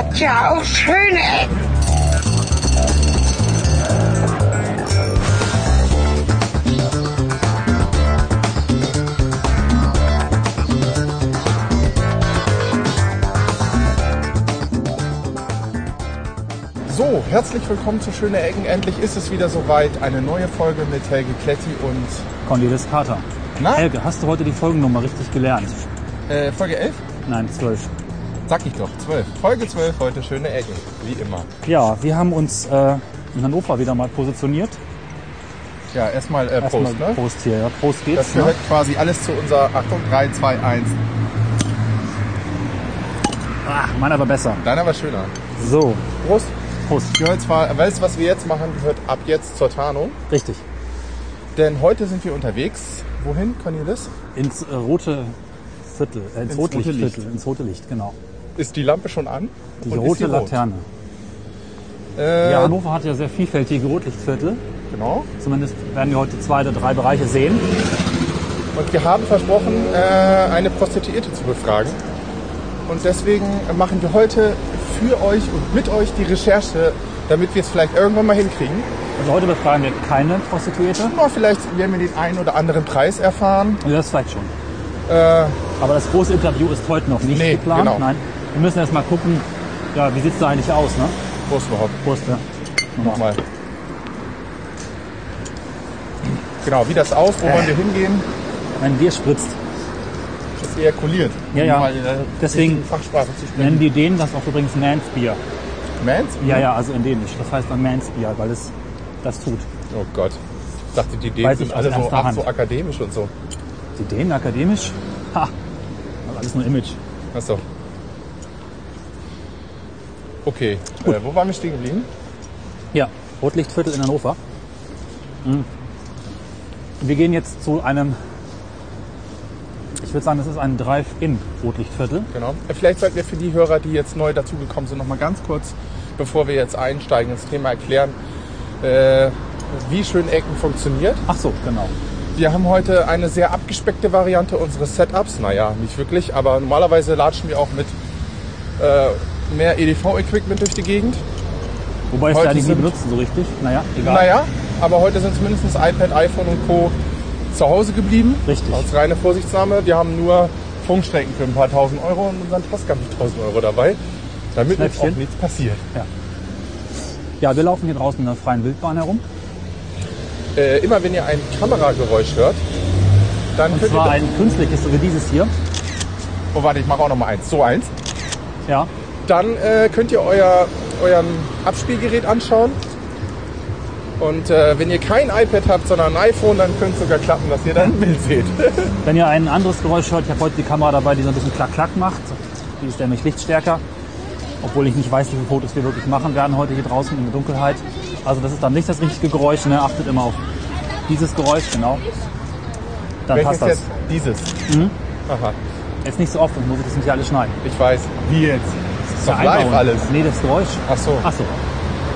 hat ja auch schöne Ecken. So, herzlich willkommen zu Schöne Ecken. Endlich ist es wieder soweit. Eine neue Folge mit Helge Kletti und Cornelis Carter. Na? Helge, hast du heute die Folgennummer richtig gelernt? äh, Folge 11? Nein, 12. Sag ich doch, 12. Folge 12 heute Schöne Ecken, wie immer. Ja, wir haben uns äh, in Hannover wieder mal positioniert. Ja, erstmal äh, Prost, Erstmal ne? Prost hier, ja. Prost geht's. Das ne? gehört quasi alles zu unserer Achtung 3, 2, 1. Ah, meiner war besser. Deiner war schöner. So, Prost. Prost. Gehört zwar, weißt du, was wir jetzt machen, gehört ab jetzt zur Tarnung. Richtig. Denn heute sind wir unterwegs. Wohin, Cornelis? Ins äh, rote Viertel, äh, ins, Ins rote rote Licht. Viertel, ins rote Licht, genau. Ist die Lampe schon an? Diese Und ist rote die rot? Laterne. Äh, Ja, Hannover hat ja sehr vielfältige Rotlichtviertel. Genau. Zumindest werden wir heute zwei oder drei Bereiche sehen. Und wir haben versprochen, äh, eine Prostituierte zu befragen. Und deswegen machen wir heute für euch und mit euch die Recherche, damit wir es vielleicht irgendwann mal hinkriegen. Also heute befragen wir keine Prostituierte. Mal vielleicht werden wir den einen oder anderen Preis erfahren. Ja, das vielleicht schon. Äh, Aber das große Interview ist heute noch nicht Nee, geplant. genau. Nein. Wir müssen erst mal gucken, ja, wie sieht's da eigentlich aus, ne? Prost überhaupt. Prost, ja. Nochmal. Genau, wie das aus, wo wollen wir hingehen? Wenn Bier spritzt, Das ejakuliert. Ja, ja. Um der Deswegen nennen die den das auch übrigens Mans Bier. Mans? Ja, ja, also in Dänisch. Das heißt dann Mans Bier, weil es das tut. Oh Gott. Ich dachte, die Dänen Weiß sind alle so, ach, so akademisch und so. Die Dänen akademisch? Ha! Das ist alles nur Image. Achso. Okay, äh, wo waren wir stehen geblieben? Ja, Rotlichtviertel in Hannover. Mhm. Wir gehen jetzt zu einem, ich würde sagen, das ist ein Drive-In-Rotlichtviertel. Genau. Äh, Vielleicht sollten wir für die Hörer, die jetzt neu dazugekommen sind, noch mal ganz kurz, bevor wir jetzt einsteigen ins Thema, erklären, äh, wie schön Ecken funktioniert. Ach so, genau. Wir haben heute eine sehr abgespeckte Variante unseres Setups. Naja, nicht wirklich, aber normalerweise latschen wir auch mit äh, mehr EDV-Equipment durch die Gegend. Wobei es Heute da die sind- benutzen so richtig. Naja, egal. Naja, aber heute sind es mindestens iPad, iPhone und Co. zu Hause geblieben. Richtig. Aus reiner Vorsichtsnahme. Wir haben nur Funkstrecken für ein paar tausend Euro und unseren Tascam für 1000 Euro dabei, damit uns auch nichts passiert. Ja, wir laufen hier draußen in der freien Wildbahn herum. Äh, immer wenn ihr ein Kamerageräusch hört, dann Und könnt zwar ihr... ein künstliches, so wie dieses hier. Oh, warte, ich mache auch noch mal eins. So eins. Ja, Dann äh, könnt ihr euer euren Abspielgerät anschauen. Und äh, wenn ihr kein iPad habt, sondern ein iPhone, dann könnte es sogar klappen, dass ihr dann ein Bild seht. wenn ihr ein anderes Geräusch hört, ich habe heute die Kamera dabei, die so ein bisschen klack-klack macht. Die ist nämlich lichtstärker. Obwohl ich nicht weiß, wie viele Fotos wir wirklich machen werden heute hier draußen in der Dunkelheit. Also das ist dann nicht das richtige Geräusch. Ne? Achtet immer auf dieses Geräusch, genau. Dann Welches passt das. jetzt? Dieses. Mhm. Aha, Jetzt nicht so oft, sonst muss ich das nicht alles schneiden. ich weiß. Wie jetzt? Das ist doch live einbauen. alles. Nee, das Geräusch. Ach so. Ach so.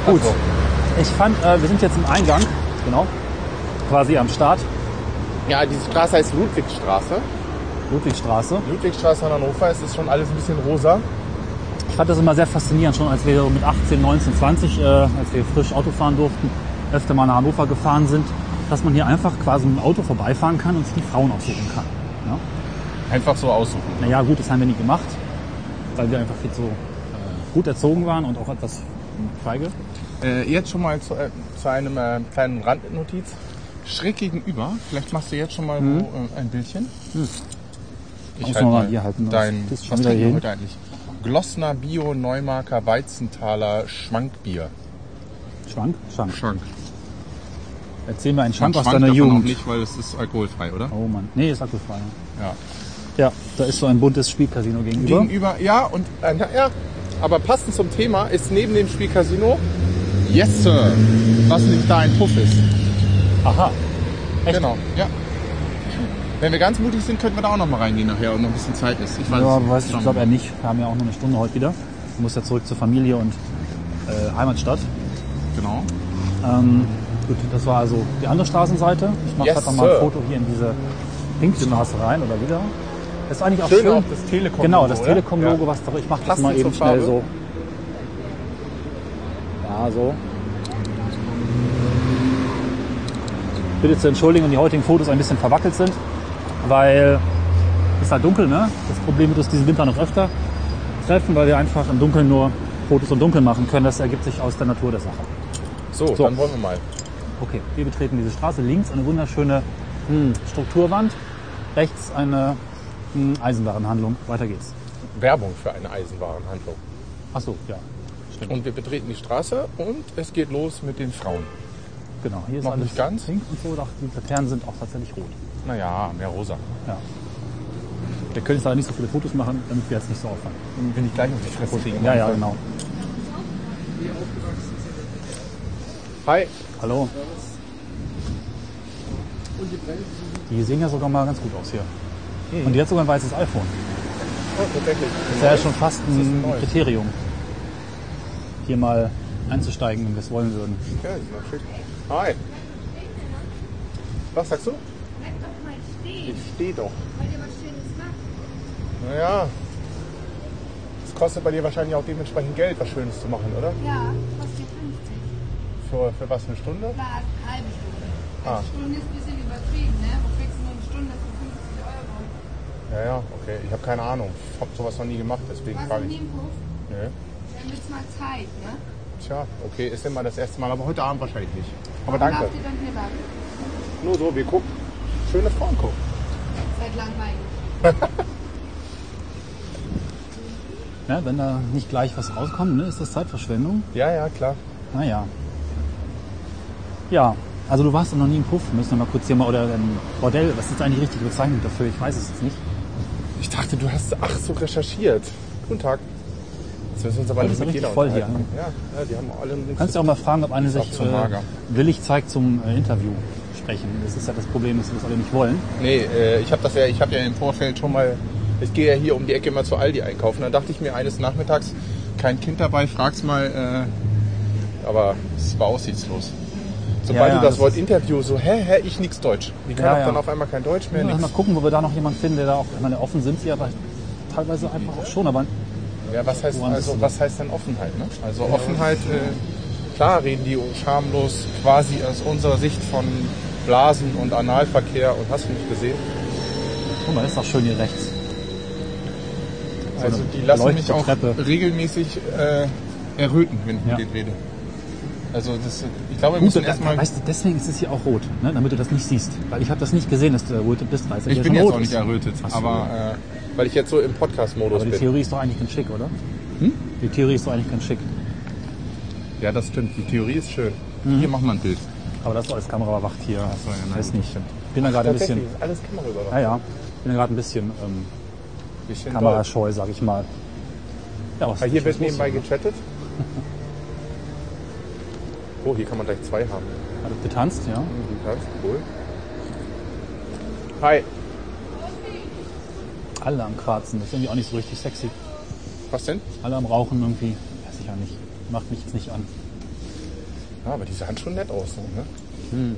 Gut. Ach so. Ich fand, äh, wir sind jetzt im Eingang, genau, quasi am Start, Ja, diese Straße heißt Ludwigstraße. Ludwigstraße. Ludwigstraße in Hannover, es ist schon alles ein bisschen rosa. Ich fand das immer sehr faszinierend, schon als wir mit 18, 19, 20, äh, als wir frisch Auto fahren durften, öfter mal nach Hannover gefahren sind, dass man hier einfach quasi mit dem Auto vorbeifahren kann und sich die Frauen aussuchen kann. Ja? Einfach so aussuchen. Naja, gut, das haben wir nie gemacht, weil wir einfach so äh, gut erzogen waren und auch etwas feige. Äh, jetzt schon mal zu, äh, zu einem äh, kleinen Randnotiz. Schräg gegenüber, vielleicht machst du jetzt schon mal wo, äh, ein Bildchen. Ich Muss halt man mal hier halten, das Dein, ist schon was wieder hier heute eigentlich? Glossner Bio Neumarker Weizenthaler Schwankbier. Schwank? Schwank. Schwank. Erzähl mir einen Schwank aus Schwank deiner darf man Jugend. Noch nicht, weil es ist alkoholfrei, oder? Oh Mann. Nee, ist alkoholfrei. Ja. Ja, da ist so ein buntes Spielcasino gegenüber. Gegenüber, ja, und äh, ja, aber passend zum Thema ist neben dem Spiel Casino Yes Sir, was nicht da ein Puff ist. Aha. Echt? Genau, ja. Wenn wir ganz mutig sind, könnten wir da auch noch mal reingehen nachher und noch ein bisschen Zeit ist. Ich weiß Ja, weiß ich, glaube eher nicht. Wir haben ja auch noch eine Stunde heute wieder. Ich muss ja zurück zur Familie und äh, Heimatstadt. Genau. Ähm, gut, das war also die andere Straßenseite. Ich mache Yes, gerade noch mal ein. Foto hier in diese Pinkstraße rein oder wieder. Das ist eigentlich auch Schön schön. auch das Telekom-Logo, Genau, das? Telekom-Logo, Ja. was doch, ich mache das mal eben schnell so Also. Bitte zu entschuldigen, wenn die heutigen Fotos ein bisschen verwackelt sind, weil es ist halt dunkel, ne? Das Problem wird uns diesen Winter noch öfter treffen, weil wir einfach im Dunkeln nur Fotos im Dunkeln machen können. Das ergibt sich aus der Natur der Sache. So, So. dann wollen wir mal. Okay, wir betreten diese Straße. Links eine wunderschöne hm, Strukturwand, rechts eine Eisenwarenhandlung. Weiter geht's. Werbung für eine Eisenwarenhandlung. Ach so, ja, stimmt. Und wir betreten die Straße und es geht los mit den Frauen. genau, hier ist noch alles nicht ganz. pink und so. Doch, die Laternen sind auch tatsächlich rot. Naja, mehr rosa. Ja. Wir können jetzt leider nicht so viele Fotos machen, damit wir jetzt nicht so auffallen. Dann bin ich gleich auf die Fresse kriegen. Ja, ja, genau. Hi. Hallo. Die sehen ja sogar mal ganz gut aus hier. Und die hat sogar ein weißes iPhone. Oh, tatsächlich. Das ist ja schon fast ein neu. Kriterium, hier mal einzusteigen, wenn wir es wollen würden. Ja, schick. Hi. Was sagst du? Bleib doch mal stehen, Ich stehe doch. weil ihr was Schönes macht. Naja. Es kostet bei dir wahrscheinlich auch dementsprechend Geld, was Schönes zu machen, oder? Ja, kostet 50. Für, für was, eine Stunde? Klar, eine halbe Stunde. Ah. Eine Stunde ist ein bisschen übertrieben, ne? Wo kriegst du nur eine Stunde für 50 Euro? Ja, ja, okay. Ich habe keine Ahnung. Ich habe sowas noch nie gemacht, deswegen Was frage in ich. dem Hof? Nee. Dann wird's mal Zeit, ne? Tja, okay, ist immer das erste Mal, aber heute Abend wahrscheinlich nicht. Aber Warum danke. ihr dann hier lang? Nur so, wir gucken. Schöne Frauen gucken. Seid langweilig. Ja, wenn da nicht gleich was rauskommt, ne, ist das Zeitverschwendung. Ja, ja, klar. Naja. Ja, also du warst noch nie im Puff. Müssen wir mal kurz hier mal, oder ein Bordell, was ist eigentlich die richtige Bezeichnung dafür? Ich weiß es jetzt nicht. Ich dachte, du hast ach so recherchiert. Guten Tag. Jetzt müssen wir uns aber nicht ist ja mit jeder voll hier. Ja, ja, die haben alle nichts Du kannst ja auch mal fragen, ob eine sich äh, willig zeigt zum äh, Interview sprechen. Das ist ja das Problem, dass wir das alle nicht wollen. Nee, äh, ich habe das ja, ich habe ja im Vorfeld schon mal, ich gehe ja hier um die Ecke mal zu Aldi einkaufen. Dann dachte ich mir eines Nachmittags, kein Kind dabei, frag's mal, äh, aber es war aussichtslos. Sobald Ja, ja, du das das Wort Interview so, hä, hä, ich nix Deutsch. Die kann Ja, ja. dann auf einmal kein Deutsch mehr, Ja, mal gucken, wo wir da noch jemanden finden, der da auch, ich meine, offen sind sie aber teilweise einfach auch schon, aber Ja, was heißt, also, was heißt denn Offenheit? Ne? Also Offenheit, äh, klar reden die schamlos quasi aus unserer Sicht von Blasen und Analverkehr und hast du nicht gesehen. guck mal, ist doch schön hier rechts. So Also die lassen mich auch regelmäßig äh, erröten, wenn ich Ja. mit denen rede. Also das, glaube, wir Gut, müssen erstmal... weißt du, deswegen ist es hier auch rot, ne? damit du das nicht siehst. Weil ich habe das nicht gesehen, dass du errötet bist, weil es Ich bin jetzt rot auch nicht errötet, Ach so. aber äh, weil ich jetzt so im Podcast-Modus Aber die bin. Theorie ist doch eigentlich ganz schick, oder? Hm? Die Theorie ist doch eigentlich ganz schick. Ja, das stimmt. Die Theorie ist schön. Mhm. Hier machen wir ein Bild. Aber das ist alles kameraüberwacht hier. so, ja, nein, weiß nicht. stimmt. bin da gerade ein bisschen, alles Kameraüberwacht. ja, ja, bin da gerade ein bisschen ähm, Bisschen kamerascheu, sag ich mal. Ja, was hier wird nebenbei gechattet. Oh, hier kann man gleich zwei haben. Hat er getanzt, ja. Du kannst, cool. Hi. Alle am Quarzen, das ist irgendwie auch nicht so richtig sexy. Was denn? Alle am Rauchen irgendwie, weiß ich ja nicht. Macht mich jetzt nicht an. Ja, aber die sahen schon nett aus. So, ne?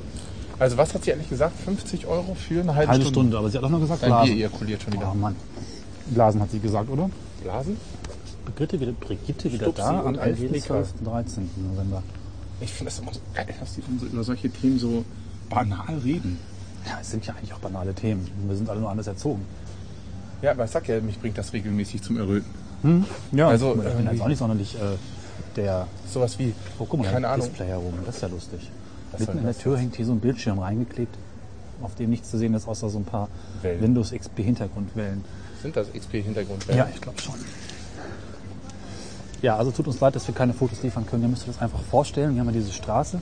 Also was hat sie ehrlich gesagt? 50 Euro für eine halbe, Halbe Stunde. aber sie hat auch noch gesagt Dein Bier Blasen. ejakuliert schon wieder. Oh Mann. Blasen hat sie gesagt, oder? Blasen? Brigitte wieder, Brigitte wieder Stupsi da am und 11. Angelika. 12. 13. November. Ich finde das immer so geil, dass die so über solche Themen so banal reden. Ja, es sind ja eigentlich auch banale Themen. Wir sind alle nur anders erzogen. Ja, aber ich sag ja, mich bringt das regelmäßig zum Erröten. Ja, Also, ich bin jetzt auch nicht sonderlich äh, der. Sowas wie, Oh, guck mal, keine Ahnung. Display herum. Das ist ja lustig. Was Mitten in der Tür hängt hier so ein Bildschirm reingeklebt, auf dem nichts zu sehen ist, außer so ein paar Wellen. Windows XP Hintergrundwellen. Sind das XP-Hintergrund? Ja, ich glaube schon. Ja, also tut uns leid, dass wir keine Fotos liefern können. Ihr müsst euch das einfach vorstellen. Wir haben ja diese Straße.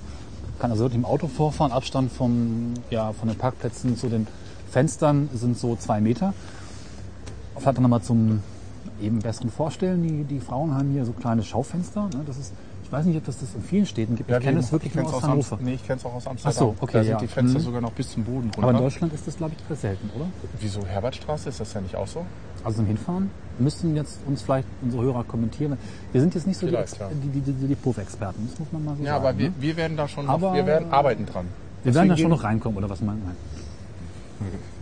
Kann also wirklich im Auto vorfahren. Abstand vom, ja, von den Parkplätzen zu den Fenstern sind so zwei Meter. Vielleicht nochmal zum eben besseren Vorstellen. Die, die Frauen haben hier so kleine Schaufenster. Ne? Das ist, ich weiß nicht, ob das das in vielen Städten gibt. ich kenne es wirklich nur aus Am- Hannover. Nee, ich kenne es auch aus Amsterdam. Ach so, okay, Da sind ja. die Fenster Mhm. sogar noch bis zum Boden runter. Aber in Deutschland ist das, glaube ich, sehr selten, oder? Wieso Herbertstraße? Ist das ja nicht auch so? Also zum Hinfahren müssten jetzt uns vielleicht unsere Hörer kommentieren. Wir sind jetzt nicht so die, Vielleicht, Ex ja. die, die, die, die Puff-Experten, das muss man mal so Ja, sagen. aber wir, ne? wir werden da schon noch, Aber- wir werden arbeiten dran. wir werden da schon noch reinkommen, oder was meint man?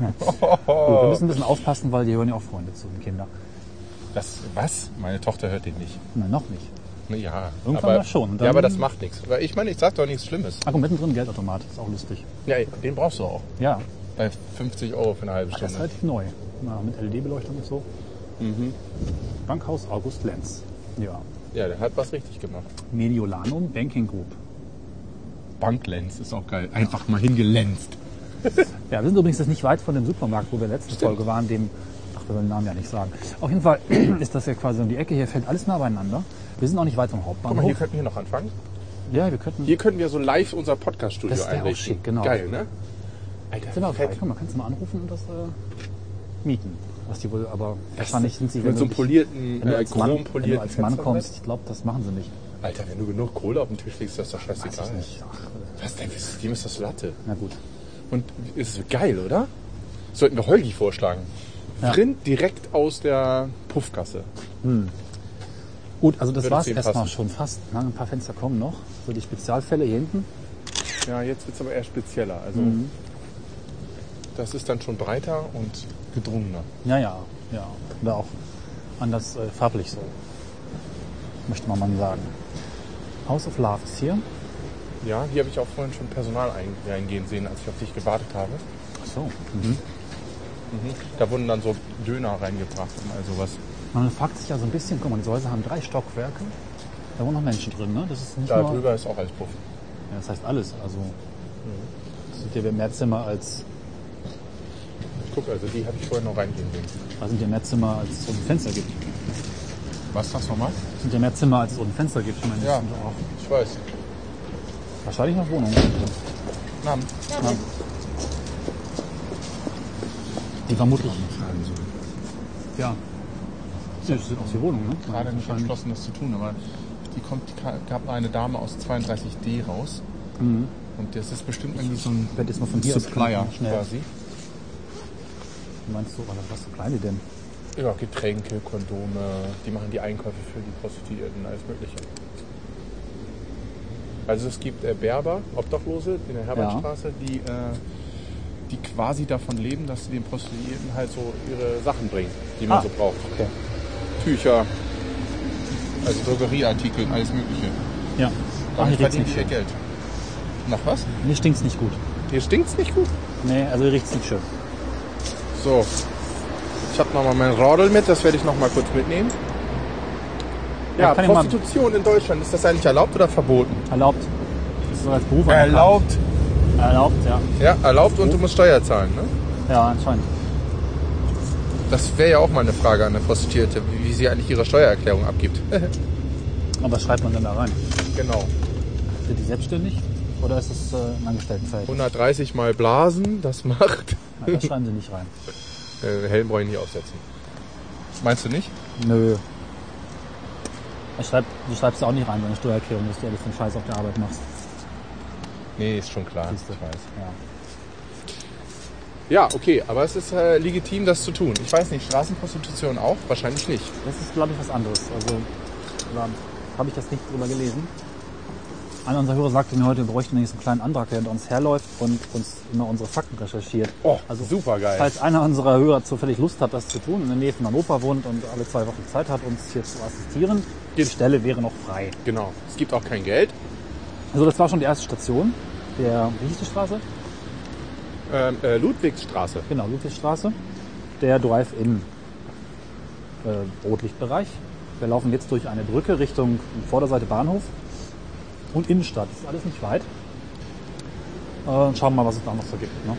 Ja. Gut, wir müssen ein bisschen aufpassen, weil die hören ja auch Freunde zu, die Kinder. Das, was? Meine Tochter hört den nicht. Nein, noch nicht. Ne? Ja. Irgendwann aber, mal schon. Ja, aber das macht nichts. Weil ich meine, ich sag doch nichts Schlimmes. Ach, und mittendrin ein Geldautomat. Ist auch lustig. Ja, den brauchst du auch. Ja, Bei 50 Euro für eine halbe das ist Stunde. relativ neu. Na, mit LED-Beleuchtung und so. Mhm. Bankhaus August Lenz. Ja. Ja, der hat was richtig gemacht. Mediolanum Banking Group. Banklens ist auch geil. Einfach mal hingelänzt. Ja, wir sind übrigens jetzt nicht weit von dem Supermarkt, wo wir letzte Stimmt. Folge waren, dem, ach, wir wollen den Namen ja nicht sagen. Auf jeden Fall ist das ja quasi um die Ecke, hier fällt alles nah beieinander. Wir sind auch nicht weit vom Guck mal, Hauptbahnhof. hier könnten wir noch anfangen. ja, wir könnten, Hier könnten wir so live unser Podcast-Studio Das wär auch einrichten. schick, genau. Geil, ne? Alter, sind wir frei. Guck mal, kannst du mal anrufen und das äh, mieten. Was die wohl, aber wahrscheinlich sind sie, Mit so einem polierten, wenn du äh, als Mann, wenn du als Mann kommst, ich glaube, das machen sie nicht. Alter, wenn du genug Kohle auf den Tisch legst, ist das doch Weiß scheißegal. ich nicht. Ach, Was denkst du, dem ist das Latte. na gut. Und ist es geil, oder? Sollten wir Holgi vorschlagen. Ja. Rind direkt aus der Puffgasse. Gut, also das war es erstmal schon fast. Na, ein paar Fenster kommen noch. So die Spezialfälle hier hinten. Ja, jetzt wird es aber eher spezieller. Also das ist dann schon breiter und gedrungener. Ja, ja, ja. Oder auch anders äh, farblich so. Möchte man mal sagen. House of Love ist hier. Ja, hier habe ich auch vorhin schon Personal ein- eingehen sehen, als ich auf dich gewartet habe. Ach so. Mhm. Da wurden dann so Döner reingebracht und all sowas. Man fragt sich ja so ein bisschen, guck mal, diese Häuser haben drei Stockwerke. Da wohnen noch Menschen drin, ne? Das ist nicht Da nur, drüber ist auch alles Puff. Ja, das heißt alles. Also das sind ja mehr Zimmer als Guck, also die habe ich vorhin noch reingehen sehen. da sind ja mehr Zimmer als es unten Fenster gibt. Was das nochmal? Das sind ja mehr Zimmer als es unten Fenster gibt. Ich meine, Ja. sind doch auch Ich weiß. wahrscheinlich noch Wohnungen. Namen. Die vermutlich. Ja. Ja, Das sind auch die Wohnungen, ne? Gerade nicht entschlossen, das zu tun, aber die kommt, die gab eine Dame aus 32D raus. Und das ist bestimmt irgendwie so ein werde jetzt mal von aus Supplier schnell. quasi. Meinst du, was so klein die denn? Ja, Getränke, Kondome, die machen die Einkäufe für die Prostituierten, alles Mögliche. Also es gibt äh, Berber, Obdachlose in der Herbertstraße, die, äh, die quasi davon leben, dass sie den Prostituierten halt so ihre Sachen bringen, die man Ah. so braucht. Okay. Tücher, also Drogerieartikel, alles Mögliche. Ja. Ach, hier riecht's nicht schön. Geld. Nach was? Mir stinkt's nicht gut. Hier stinkt's nicht gut. Nee, also hier riecht's nicht schön. So, ich habe nochmal mein Radl mit, das werde ich noch mal kurz mitnehmen. Ja, Ja, Prostitution in Deutschland, ist das eigentlich erlaubt oder verboten? Erlaubt. Das ist so als Beruf anerkannt. Erlaubt. Erlaubt, ja. Ja, erlaubt und du musst Steuer zahlen. Ne? Ja, anscheinend. Das wäre ja auch mal eine Frage an eine Prostituierte, wie, sie eigentlich ihre Steuererklärung abgibt. Und was schreibt man denn da rein? genau. Sind die selbstständig? Oder ist es äh, ein Angestelltenverhältnis? 130 mal Blasen, das macht. Nein, das schreiben sie nicht rein. Äh, Helm brauche ich nicht aufsetzen. Meinst du nicht? Nö. Er schreibt, du schreibst auch nicht rein, deine Steuererklärung, dass du alles den Scheiß auf der Arbeit machst. Nee, ist schon klar. Siehst du. Ich weiß. Ja. Ja, okay, aber es ist äh, legitim, das zu tun. Ich weiß nicht, Straßenprostitution auch? Wahrscheinlich nicht. Das ist, glaube ich, was anderes. Also, da habe ich das nicht drüber gelesen. Einer unserer Hörer sagte mir heute, wir bräuchten so einen kleinen Antrag, der hinter uns herläuft und uns immer unsere Fakten recherchiert. Oh, Also, super geil. Falls einer unserer Hörer zufällig Lust hat, das zu tun, in der Nähe von Hannover wohnt und alle zwei Wochen Zeit hat, uns hier zu assistieren, die Stelle wäre noch frei. Genau. Es gibt auch kein Geld. Also das war schon die erste Station. Der, wie hieß die Straße? Ähm, äh, Ludwigsstraße. Genau, Ludwigstraße. Der Drive-In äh, Rotlichtbereich. Wir laufen jetzt durch eine Brücke Richtung Vorderseite Bahnhof und Innenstadt. Das ist alles nicht weit. Äh, schauen wir mal, was es da noch so gibt. Ne?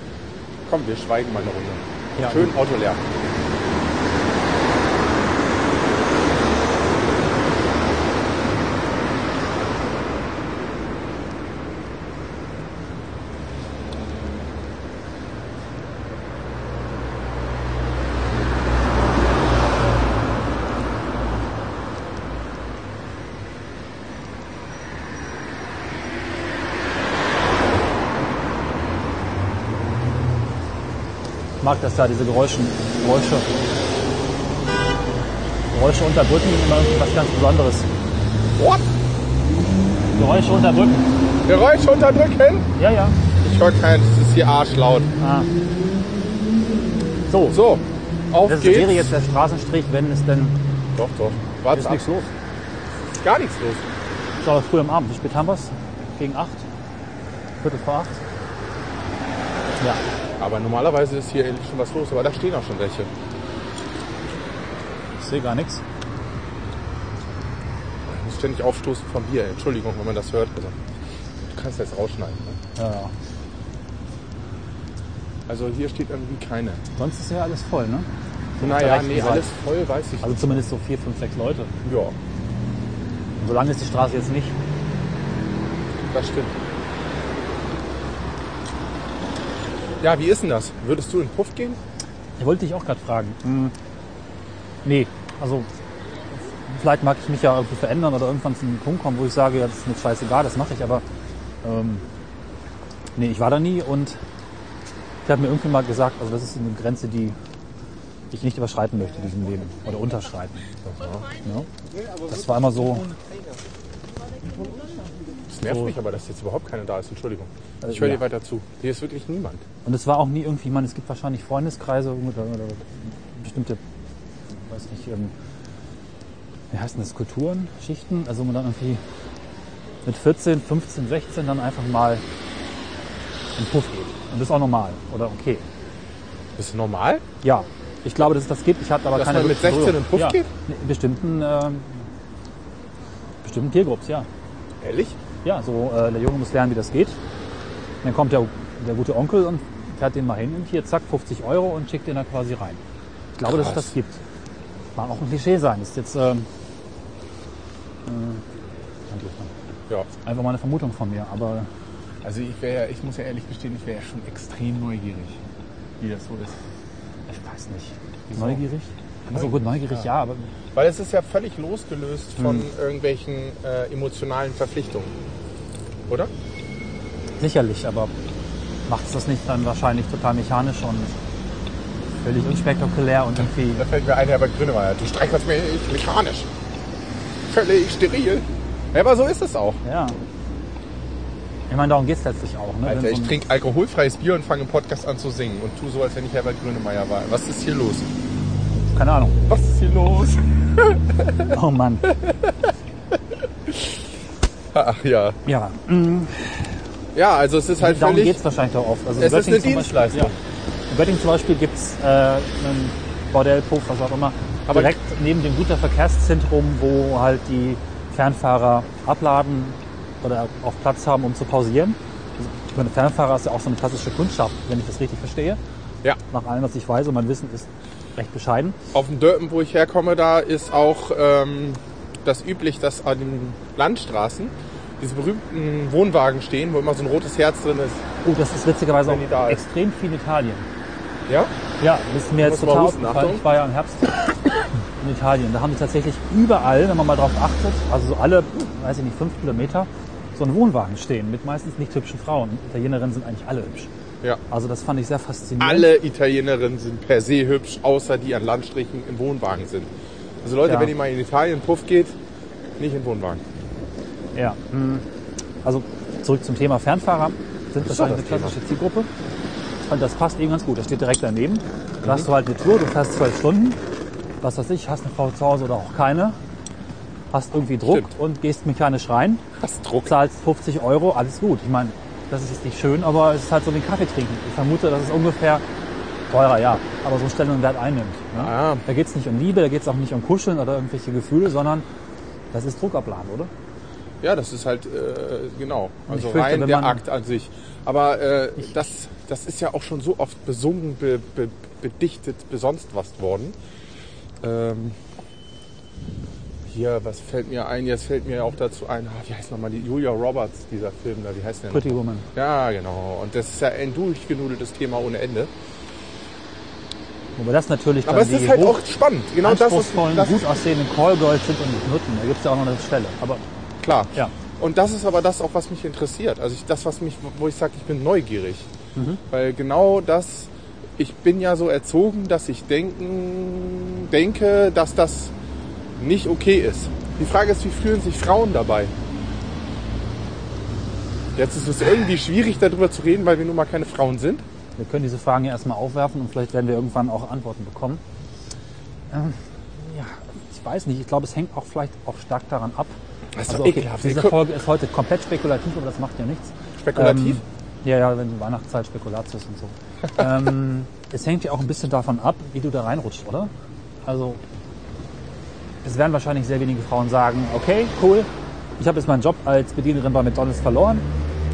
Komm, wir schweigen mal eine Runde. Ja. Schön Auto leer. Mag das da, diese Geräuschen, Geräusche. Geräusche unter Brücken immer was ganz Besonderes. What? Geräusche unter Brücken. Geräusche unterdrücken? Ja, ja. Ich höre kein, es ist hier arschlaut. Ah. So, So, auf das geht's. wäre jetzt der Straßenstrich, wenn es denn Doch, doch. Warte ist ab. nichts los. ist gar nichts los. Ist aber früh am Abend. Wie spät haben wir es? Gegen acht? Viertel vor acht? Ja. Aber normalerweise ist hier schon was los, aber da stehen auch schon welche. Ich sehe gar nichts. Ich muss ständig aufstoßen vom Bier. Entschuldigung, wenn man das hört. Also, du kannst das rausschneiden. Ne? Ja, ja. Also hier steht irgendwie keine. Sonst ist ja alles voll, ne? So Naja, nee, Seite. alles voll, weiß ich Also zumindest so vier, fünf, sechs Leute. nicht. Ja, Und so lang ist die Straße jetzt nicht. das stimmt. Ja, wie ist denn das? Würdest du in den Puff gehen? Ich wollte dich auch gerade fragen. Hm. Nee, also vielleicht mag ich mich ja irgendwie verändern oder irgendwann zu einem Punkt kommen, wo ich sage, ja, das ist mir scheißegal, das mache ich, aber ähm, nee, ich war da nie und ich habe mir irgendwie mal gesagt, also das ist eine Grenze, die ich nicht überschreiten möchte in diesem Leben oder unterschreiten. Ja. Das war immer so, nervt So. mich aber, dass jetzt überhaupt keiner da ist. Entschuldigung. Äh, Ich höre ja. dir weiter zu. Hier ist wirklich niemand. Und es war auch nie irgendwie, ich meine, es gibt wahrscheinlich Freundeskreise oder, oder bestimmte, weiß nicht, ähm, wie heißt denn das, Kulturen, Schichten, also wo man dann irgendwie mit 14, 15, 16 dann einfach mal in den Puff geht. Und das ist auch normal oder okay. Ist normal? Ja, ich glaube, dass es das gibt. Ich hatte aber Dass keine man mit wirkliche 16 in den Puff ja, geht? In bestimmten, ähm, bestimmten Peergroups, ja. Ehrlich? Ja, so äh, der Junge muss lernen, wie das geht. Und dann kommt der, der gute Onkel und fährt den mal hin und hier, zack, 50 Euro und schickt den da quasi rein. Ich glaube, dass es Krass. das gibt. Mag auch ein Klischee sein. Ist jetzt ähm, äh, Ja. einfach mal eine Vermutung von mir. Aber Also ich wäre, ich muss ja ehrlich gestehen, ich wäre ja schon extrem neugierig, wie das so ist. ich weiß nicht. Wieso? Neugierig? Also gut, neugierig ja, aber Weil es ist ja völlig losgelöst von Hm. irgendwelchen äh, emotionalen Verpflichtungen. Oder? sicherlich, aber macht es das nicht dann wahrscheinlich total mechanisch und völlig unspektakulär und irgendwie. Da fällt mir ein, Herbert Grönemeyer. Du streicherst mich mechanisch. Völlig steril. Ja, aber so ist es auch. Ja. Ich meine, darum geht es letztlich auch. Ne? Alter, so ich trinke alkoholfreies Bier und fange im Podcast an zu singen und tu so, als wenn ich Herbert Grönemeyer war. Was ist hier los? Keine Ahnung. Was ist hier los? Oh Mann. Ach ja. Ja, mm, Ja, also es ist halt darum völlig... geht es wahrscheinlich auch oft. Also in Es ist eine zum Dienstleistung. Beispiel, ja. In Göttingen zum Beispiel gibt es äh, einen Bordell, Puff, was auch immer, Aber- direkt neben dem Güterverkehrszentrum, wo halt die Fernfahrer abladen oder auch Platz haben, um zu pausieren. Also, ich meine, Fernfahrer ist ja auch so eine klassische Kundschaft, wenn ich das richtig verstehe. Ja. Nach allem, was ich weiß und mein Wissen ist recht bescheiden. Auf dem Dörpen, wo ich herkomme, da ist auch ähm, das üblich, dass an den Landstraßen diese berühmten Wohnwagen stehen, wo immer so ein rotes Herz drin ist. Oh, das ist witzigerweise die da auch ist. extrem viel in Italien. Ja? Ja, das ist mir jetzt total aufgefallen. Ich war ja im Herbst in Italien. Da haben die tatsächlich überall, wenn man mal drauf achtet, also so alle, weiß ich nicht, fünf Kilometer, so einen Wohnwagen stehen mit meistens nicht hübschen Frauen. Italienerinnen sind eigentlich alle hübsch. Ja. Also das fand ich sehr faszinierend. Alle Italienerinnen sind per se hübsch, außer die an Landstrichen im Wohnwagen sind. Also Leute, Ja. wenn ihr mal in Italien Puff geht, nicht in Wohnwagen. Ja. mm. Also zurück zum Thema Fernfahrer. Sind ist wahrscheinlich eine das klassische Zielgruppe. Und das passt eben ganz gut. Das steht direkt daneben. Da hast du halt eine Tour, du fährst zwölf Stunden. Was weiß ich, hast eine Frau zu Hause oder auch keine. Hast irgendwie Druck Stimmt. und gehst mechanisch rein. Hast Druck. zahlst 50 Euro, alles gut. Ich meine, das ist jetzt nicht schön, aber es ist halt so wie Kaffee trinken. Ich vermute, dass es ungefähr teurer, ja, aber so einen Stellenwert einnimmt. Ne? Ah. Da geht es nicht um Liebe, da geht es auch nicht um Kuscheln oder irgendwelche Gefühle, sondern das ist Druckabladen, oder? Ja, das ist halt, äh, genau. Also fürchte, rein der Akt an sich. Aber äh, das, das ist ja auch schon so oft besungen, be, be, bedichtet, besonst was worden. Ähm, hier, was fällt mir ein? Jetzt fällt mir auch dazu ein, ah, wie heißt nochmal die Julia Roberts, dieser Film da, wie heißt der? noch? Pretty Woman. Ja, genau. Und das ist ja ein durchgenudeltes Thema ohne Ende. Wobei das natürlich Aber dann es ist halt auch spannend. Genau das ist, das gut aussehenden Callgirls sind und nicht Nutten. Da gibt es ja auch noch eine Stelle. Aber klar. ja, Und das ist aber das auch, was mich interessiert. Also ich, das, was mich, wo ich sage, ich bin neugierig. Mhm. Weil genau das, ich bin ja so erzogen, dass ich denken, denke, dass das nicht okay ist. Die Frage ist, wie fühlen sich Frauen dabei? Jetzt ist es irgendwie schwierig, darüber zu reden, weil wir nun mal keine Frauen sind. wir können diese Fragen ja erstmal aufwerfen und vielleicht werden wir irgendwann auch Antworten bekommen. Ähm, ja, ich weiß nicht. Ich glaube, es hängt auch vielleicht auch stark daran ab, Das ist Also okay, ekelhaft. diese Folge ist heute komplett spekulativ, aber das macht ja nichts. Spekulativ? Ähm, ja, ja, wenn Weihnachtszeit Spekulatius und so. ähm, es hängt ja auch ein bisschen davon ab, wie du da reinrutscht, oder? Also, es werden wahrscheinlich sehr wenige Frauen sagen, okay, cool, ich habe jetzt meinen Job als Bedienerin bei McDonalds verloren,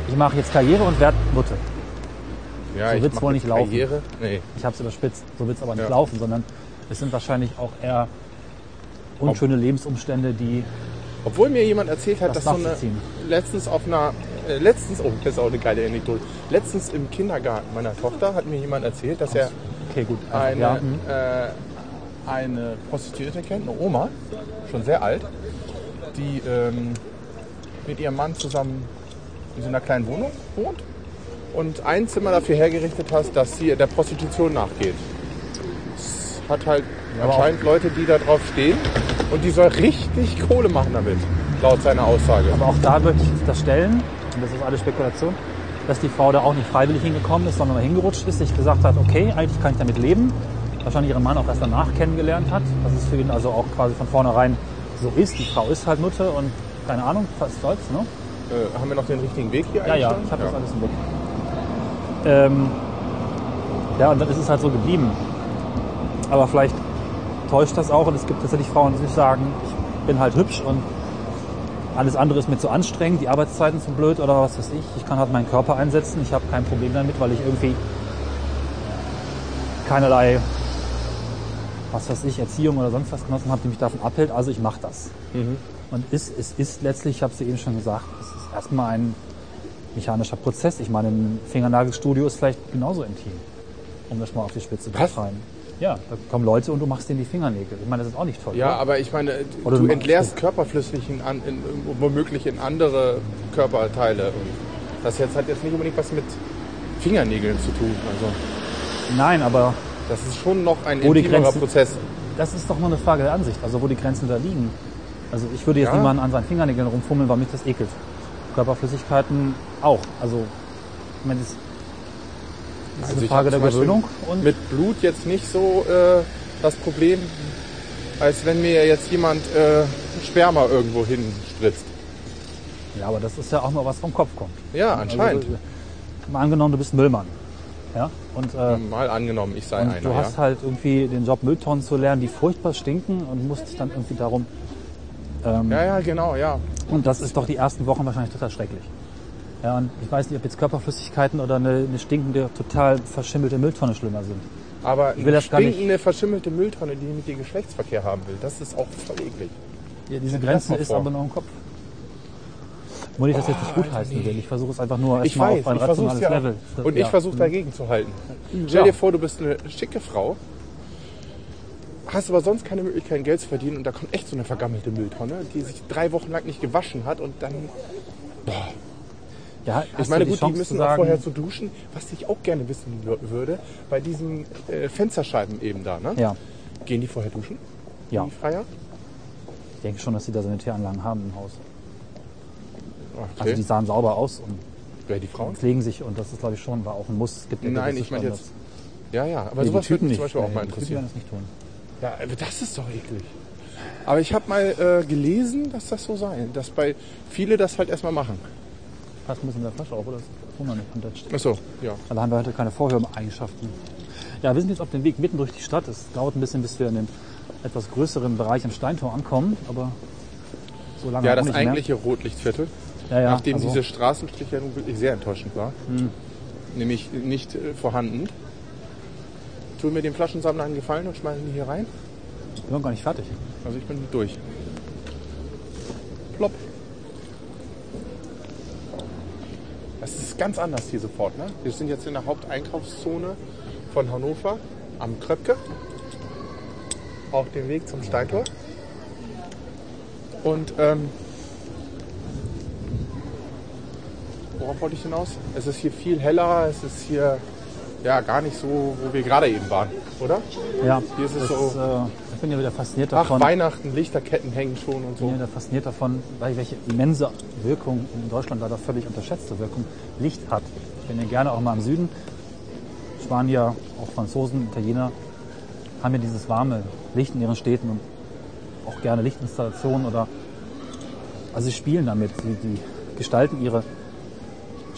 ich mache jetzt Karriere und werde Mutter. ja, so wird's mach wohl nicht laufen. Karriere. Nee. Ich habe es überspitzt, so wird es aber nicht Ja. laufen, sondern es sind wahrscheinlich auch eher unschöne Lebensumstände, die Obwohl mir jemand erzählt hat, Das dass so eine letztens auf einer äh, letztens oh das ist auch eine geile Anekdote. Letztens im Kindergarten meiner Tochter hat mir jemand erzählt, dass er okay gut, also, eine ja, hm. äh, eine Prostituierte kennt, eine Oma, schon sehr alt, die ähm, mit ihrem Mann zusammen in so einer kleinen Wohnung wohnt und ein Zimmer dafür hergerichtet hat, dass sie der Prostitution nachgeht. Es hat halt aber anscheinend Leute, die da drauf stehen und die soll richtig Kohle machen damit, laut seiner Aussage. Aber auch da würde ich das stellen, und das ist alles Spekulation, dass die Frau da auch nicht freiwillig hingekommen ist, sondern hingerutscht ist, sich gesagt hat, okay, eigentlich kann ich damit leben. Wahrscheinlich ihren Mann auch erst danach kennengelernt hat. Dass es für ihn also auch quasi von vornherein so ist. Die Frau ist halt Mutter und keine Ahnung, was soll's, ne? Äh, haben wir noch den richtigen Weg hier Ja, ja, ich habe das alles im Blick. Ähm, ja, und dann ist es halt so geblieben. Aber vielleicht täuscht das auch und es gibt tatsächlich Frauen, die sich sagen, ich bin halt hübsch und alles andere ist mir zu anstrengend, die Arbeitszeiten zu blöd oder was weiß ich. Ich kann halt meinen Körper einsetzen, ich habe kein Problem damit, weil ich irgendwie keinerlei, was weiß ich, Erziehung oder sonst was genossen habe, die mich davon abhält. Also ich mache das. Und ist, es ist letztlich, ich habe es ja eben schon gesagt, es ist erstmal ein mechanischer Prozess. Ich meine, ein Fingernagelstudio ist vielleicht genauso intim, um das mal auf die Spitze zu Was? treiben. Ja, da kommen Leute und du machst denen die Fingernägel. Ich meine, das ist auch nicht toll. Ja, oder? aber ich meine, Oder du du entleerst Körperflüssigkeiten womöglich in andere Körperteile. Und das jetzt hat jetzt nicht unbedingt was mit Fingernägeln zu tun. Also Nein, aber das ist schon noch ein Wo intimerer Grenzen- Prozess. das ist doch nur eine Frage der Ansicht. Also wo die Grenzen da liegen. Also ich würde jetzt Ja. niemanden an seinen Fingernägeln rumfummeln, weil mich das ekelt. Körperflüssigkeiten auch. Also ich meine, das ist Also eine ich Frage der Gewöhnung. Und Mit Blut jetzt nicht so äh, das Problem, als wenn mir jetzt jemand äh, Sperma irgendwo hinspritzt. ja, aber das ist ja auch mal was vom Kopf kommt. Ja, anscheinend. Also, mal angenommen, du bist Müllmann. Ja? Und äh, Mal angenommen, ich sei Und einer. du hast ja. halt irgendwie den Job Mülltonnen zu lernen, die furchtbar stinken und musst dann irgendwie darum. Ähm, ja, ja, genau, ja. Und das ist doch die ersten Wochen wahrscheinlich total schrecklich. Ja, und ich weiß nicht, ob jetzt Körperflüssigkeiten oder eine, eine stinkende, total verschimmelte Mülltonne schlimmer sind. Aber will eine das gar nicht- stinkende, verschimmelte Mülltonne, die mit dir Geschlechtsverkehr haben will, das ist auch voll eklig. Ja, diese Grenze ist vor. aber noch im Kopf. Nur ich das jetzt nicht gut heißen will. Ich versuche es einfach nur Ich weiß, auf ein ich rationales ja. Level. Und ich Ja. Mhm. versuche dagegen zu halten. Stell dir vor, du bist eine schicke Frau, hast aber sonst keine Möglichkeit, Geld zu verdienen und da kommt echt so eine vergammelte Mülltonne, die sich drei Wochen lang nicht gewaschen hat und dann... Ja, Ich meine, du gut, die Chance müssen zu auch sagen, vorher zu duschen, was ich auch gerne wissen wür- würde, bei diesen äh, Fensterscheiben eben da, ne? Ja, Gehen die vorher duschen? Ja. Die Freier? ich denke schon, dass sie da Sanitäranlagen haben im Haus. Okay. Also die sahen sauber aus und Wer die Frauen? pflegen sich und das ist glaube ich schon war auch ein Muss. Es gibt ja Nein, ich meine jetzt. Ja, ja, aber Nee, sowas würde mich nicht. zum Beispiel auch Nee, mal die Typen interessieren. das nicht tun. Ja, aber das ist doch eklig. Aber ich habe mal äh, gelesen, dass das so sei, dass bei viele das halt erstmal machen. Passt ein bisschen in der Flasche auf, oder? Das ist noch nicht. Achso, ja. Weil da haben wir heute keine Vorhöreigenschaften. Ja, wir sind jetzt auf dem Weg mitten durch die Stadt. Es dauert ein bisschen, bis wir in den etwas größeren Bereich im Steintor ankommen, aber so lange Ja, auch das eigentliche Rotlichtviertel, mehr. Ja, ja, nachdem also, diese Straßenstrich ja nun wirklich sehr enttäuschend war, nämlich nicht äh, vorhanden. Tu mir den Flaschensammler einen Gefallen und schmeißen die hier rein. Wir sind gar nicht fertig. Also ich bin durch. Plopp. Das ist ganz anders hier sofort. Ne? Wir sind jetzt in der Haupteinkaufszone von Hannover am Kröpke. Auf dem Weg zum Steintor. Und ähm, worauf wollte ich hinaus? Es ist hier viel heller, es ist hier ja gar nicht so, wo wir gerade eben waren, oder? Ja, Hier ist es so- Ist, äh, ich bin ja wieder fasziniert Ach, davon. Weihnachten, Lichterketten hängen schon und Ich bin so. ja wieder fasziniert davon, weil welche immense Wirkung in Deutschland leider völlig unterschätzte Wirkung Licht hat. Ich bin ja gerne auch mal im Süden. Spanier, auch Franzosen, Italiener haben ja dieses warme Licht in ihren Städten und auch gerne Lichtinstallationen oder Also sie spielen damit. Sie, die gestalten ihre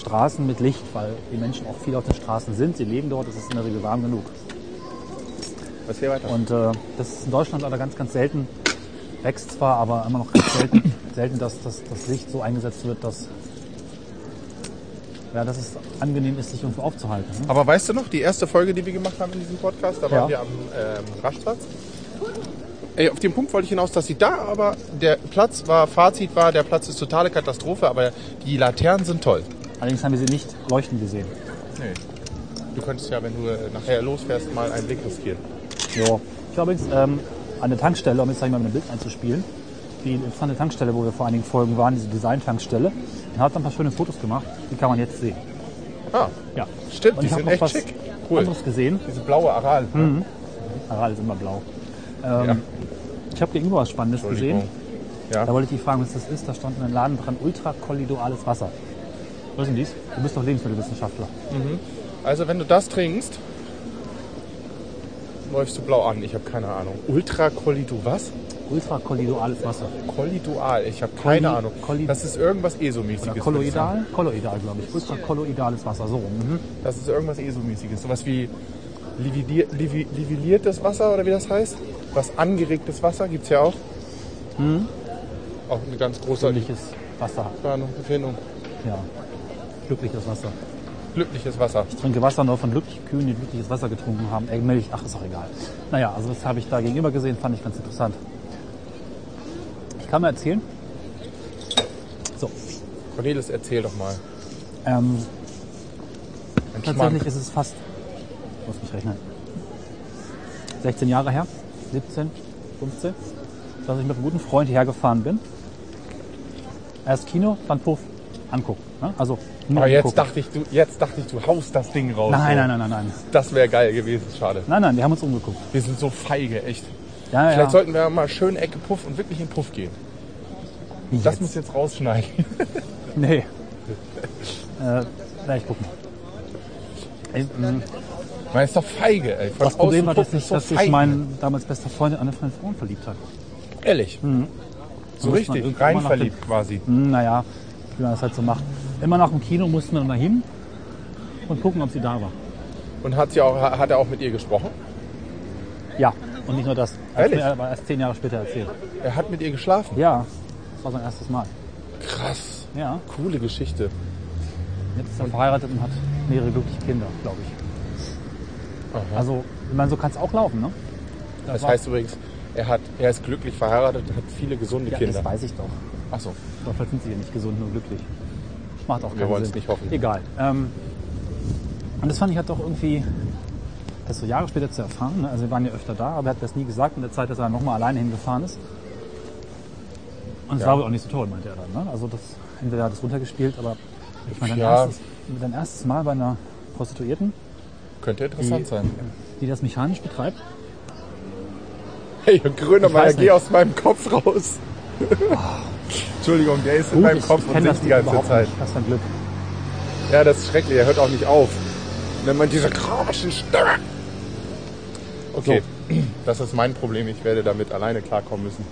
Straßen mit Licht, weil die Menschen auch viel auf den Straßen sind. Sie leben dort, es ist in der Regel warm genug. Hier weiter? Und äh, das ist in Deutschland leider ganz, ganz selten. Wächst zwar, aber immer noch ganz selten, selten dass, dass das Licht so eingesetzt wird, dass, ja, dass es angenehm ist, sich irgendwo aufzuhalten. Ne? Aber weißt du noch, die erste Folge, die wir gemacht haben in diesem Podcast, da waren Ja. wir am ähm, Raschplatz. Ey, auf den Punkt wollte ich hinaus, dass sie da, aber der Platz war, Fazit war, der Platz ist totale Katastrophe, aber die Laternen sind toll. Allerdings haben wir sie nicht leuchten gesehen. Nee. Du könntest ja, wenn du äh, nachher losfährst, mal einen Blick riskieren. Ja. Ich war übrigens ähm, an der Tankstelle, um jetzt sag ich mal mit einem Bild einzuspielen, die interessante Tankstelle, wo wir vor einigen Folgen waren, diese Design-Tankstelle, die hat ein paar schöne Fotos gemacht, die kann man jetzt sehen. Ah, Ja. stimmt, Und die ich habe sind noch echt was schick. Cool. anderes gesehen. Diese blaue Aral. ne? Aral ist immer blau. Ähm, Ja. Ich habe gegenüber was Spannendes gesehen. Ja. Da wollte ich dich fragen, was das ist. Da stand in einem Laden dran ultrakollidoales Wasser. Was ist denn dies? Du bist doch Lebensmittelwissenschaftler. Also wenn du das trinkst, läufst du blau an. Ich habe keine Ahnung. Ultrakollidu was? Ultrakollidoales Wasser. Kollidual. Ich habe keine Kolli- Ahnung. Kolli- das ist irgendwas ESO-mäßiges. Kolloidal? Kolloidal, glaube ich. Ultrakolloidales Wasser, so. Mhm. Das ist irgendwas ESO-mäßiges. Sowas wie lividier, livi, livelliertes Wasser oder wie das heißt. Was angeregtes Wasser gibt's ja auch. Auch eine ganz große Glückliches Wasser. Erfindung. Ja. Glückliches Wasser. Glückliches Wasser. Ich trinke Wasser nur von glücklichen Kühen, die glückliches Wasser getrunken haben. Äh, Milch, ach, ist auch egal. Naja, also das habe ich da gegenüber gesehen, fand ich ganz interessant. Ich kann mal erzählen. So, Cornelis, erzähl doch mal. ähm, Ein Tatsächlich Schmank. ist es fast, ich muss mich rechnen, 16 Jahre her, 17, 15, dass ich mit einem guten Freund hierher gefahren bin. Erst Kino, dann Puff, angucken. Ne? Also nur Aber jetzt angucken. dachte, ich, du, jetzt dachte ich, du haust das Ding raus. Nein, so. nein, nein, nein, nein. Das wäre geil gewesen, schade. Nein, nein, wir haben uns umgeguckt. Wir sind so feige, echt. Ja, Vielleicht ja. sollten wir mal schön Ecke Puff und wirklich in Puff gehen. Wie Das jetzt? muss jetzt rausschneiden. Nee. äh, gleich gucken. Ich, mh, Man ist doch feige, ey. Von das Problem war, dass, ich, so dass sich feige. mein damals bester Freund in eine von den Frauen verliebt hat. Ehrlich. So muss man richtig, rein verliebt quasi. Hm, naja, wie man das halt so macht. Immer nach dem Kino mussten wir dann dahin und gucken, ob sie da war. Und hat, sie auch, hat er auch mit ihr gesprochen? Ja, und nicht nur das. Hat Ehrlich? mir aber erst zehn Jahre später erzählt. Er hat mit ihr geschlafen. Ja, das war sein erstes Mal. Krass. Ja, Coole Geschichte. jetzt ist er verheiratet und hat mehrere glückliche Kinder, glaube ich. Aha. Also, ich meine, so kann es auch laufen, ne? Das war- heißt übrigens, er, hat, er ist glücklich verheiratet und hat viele gesunde ja, Kinder. das weiß ich doch. Achso. Aber vielleicht sind sie ja nicht gesund, nur glücklich. Macht auch Wir keinen Sinn. nicht hoffen. Egal. Ähm, und das fand ich halt doch irgendwie, das so Jahre später zu erfahren. Ne? Also wir waren ja öfter da, aber er hat das nie gesagt in der Zeit, dass er nochmal alleine hingefahren ist. Und es Ja. war wohl auch nicht so toll, meinte er dann. Ne? Also das, entweder hat das runtergespielt, aber ich meine, dein, Ja. erstes, dein erstes Mal bei einer Prostituierten, Könnte interessant Die- sein. die das mechanisch betreibt, Hey, Grönemeyer, weiß geh aus meinem Kopf raus. Entschuldigung, der ist in meinem Kopf und das die ganze Zeit. Nicht. Das ist ein Glück. Ja, das ist schrecklich, er hört auch nicht auf. Wenn man diese komischen Stimme. Okay, das ist mein Problem. Ich werde damit alleine klarkommen müssen.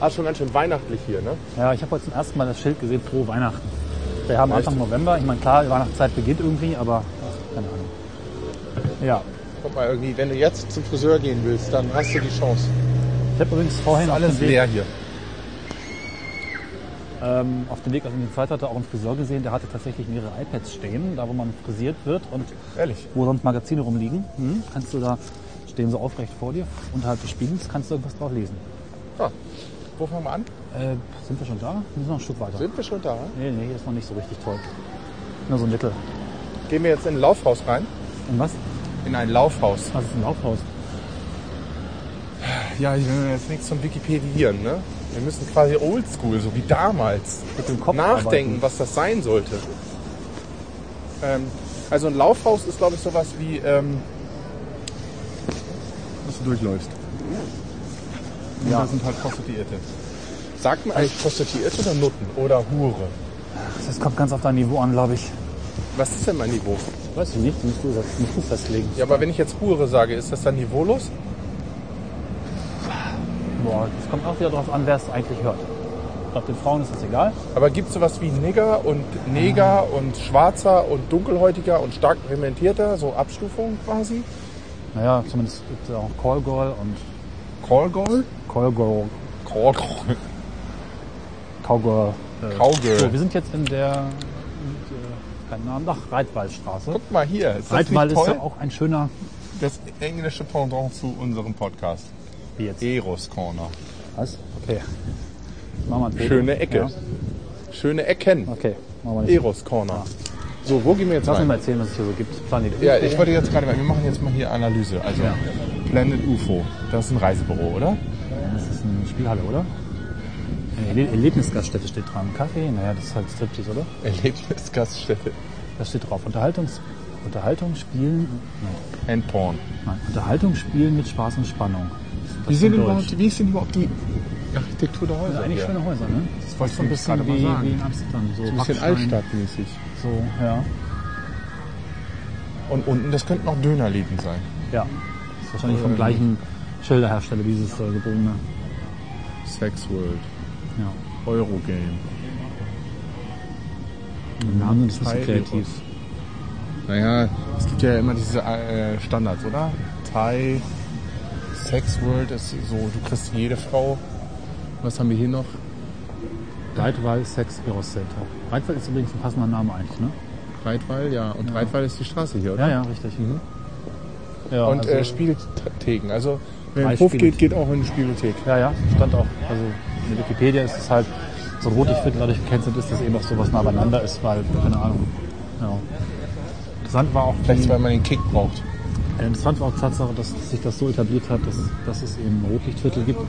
Ah, schon ganz schön weihnachtlich hier, ne? Ja, ich habe heute zum ersten Mal das Schild gesehen, frohe Weihnachten. Wir haben Echt? Anfang November. Ich meine, klar, die Weihnachtszeit beginnt irgendwie, aber ach, keine Ahnung. Ja, Guck mal, irgendwie, wenn du jetzt zum Friseur gehen willst, dann hast du die Chance. ich habe übrigens vorhin auf Alles leer hier. Ähm, auf dem Weg aus dem Zeit hatte auch einen Friseur gesehen, der hatte tatsächlich mehrere iPads stehen, da wo man frisiert wird und Ehrlich. wo sonst Magazine rumliegen. Hm, kannst du da, stehen so aufrecht vor dir, unterhalb des Spiegels, kannst du irgendwas drauf lesen. Ah, wo fangen wir an? Äh, sind wir schon da? Wir müssen noch ein Stück weiter. Sind wir schon da? Nee, nee, hier ist noch nicht so richtig toll. Nur so ein Mittel. Gehen wir jetzt in ein Laufhaus rein? Und was? In ein Laufhaus. Was ist ein Laufhaus? Ja, ich will jetzt nichts zum Wikipedieren, ne? Wir müssen quasi oldschool, so wie damals, Mit dem Kopf nachdenken, arbeiten. was das sein sollte. Ähm, also ein Laufhaus ist, glaube ich, sowas wie, ähm, dass du durchläufst. Und Ja. da sind halt Prostituierte. Sagt man eigentlich Prostituierte oder Nutten oder Hure? Das kommt ganz auf dein Niveau an, glaube ich. Was ist denn mein Niveau? Weiß ich nicht, musst du, musst du festlegen. Ja, aber wenn ich jetzt Hure sage, ist das dann niveaulos? Boah, das kommt auch wieder darauf an, wer es eigentlich hört. glaube, den Frauen ist das egal. Aber gibt es sowas wie Nigger und Neger und Schwarzer und Dunkelhäutiger und stark pigmentierter, so Abstufungen quasi? Naja, zumindest gibt es auch Callgirl und Callgirl? Callgirl, Callgirl. Cowgirl. Äh, Cowgirl. So, wir sind jetzt in der, äh, keinen Namen, ach, Reitwaldstraße. Guck mal hier, ist Reitwald ist ja auch ein schöner, Das englische Pendant zu unserem Podcast. Wie jetzt? Eros Corner. Was? Okay. Machen wir. Schöne Ecke. Ja. Schöne Ecken. Okay, machen wir. Eros Corner. So, wo gehen wir jetzt Lass rein? mal erzählen, was es hier so gibt. Planet Ja, UFO. ich wollte jetzt gerade mal, wir machen jetzt mal hier Analyse. Also Ja. Planet UFO, das ist ein Reisebüro, oder? Das ist eine Spielhalle, oder? Erle- Erlebnisgaststätte steht dran. Kaffee? Naja, das ist halt Striptease, oder? Erlebnisgaststätte. Das steht drauf. Unterhaltungs Unterhaltung, Spielen, nein, And Porn. nein. Unterhaltung, Spielen mit Spaß und Spannung. Das Wie, ist sind überhaupt, wie ist denn überhaupt die Architektur der Das Häuser? sind eigentlich hier? schöne Häuser, ne? Das wollte ist so ein ich bisschen wie, sagen. wie in Amsterdam. So Ein bisschen altstadtmäßig. So, ja. Und unten, das könnten auch Dönerläden sein. Ja. Das ist wahrscheinlich vom Ähm. gleichen Schilderhersteller, dieses äh, gebogene. Sex World, Ja. Eurogame. Die Namen sind ein bisschen Thai kreativ. Naja, es gibt ja immer diese äh, Standards, oder? Thai, Sex World ist so, du kriegst jede Frau. Was haben wir hier noch? Reitwald Sex Eros Center. Reitwald ist übrigens ein passender Name eigentlich, ne? Reitwall, ja. Und Reitwall ist die Straße hier, oder? Ja, ja, richtig. Ja, Und also, äh, Spieltheken. Also, wer Drei in den Hof geht, geht auch in die Spielothek. ja, ja, stand auch. Also in der Wikipedia ist es halt so ein Rotlichtviertel dadurch gekennzeichnet ist, dass eben auch sowas nah beieinander ist, weil, keine Ahnung. Ja. Interessant war auch Vielleicht, weil man den Kick braucht. Äh, interessant war auch die Tatsache, dass sich das so etabliert hat, dass, dass es eben Rotlichtviertel gibt,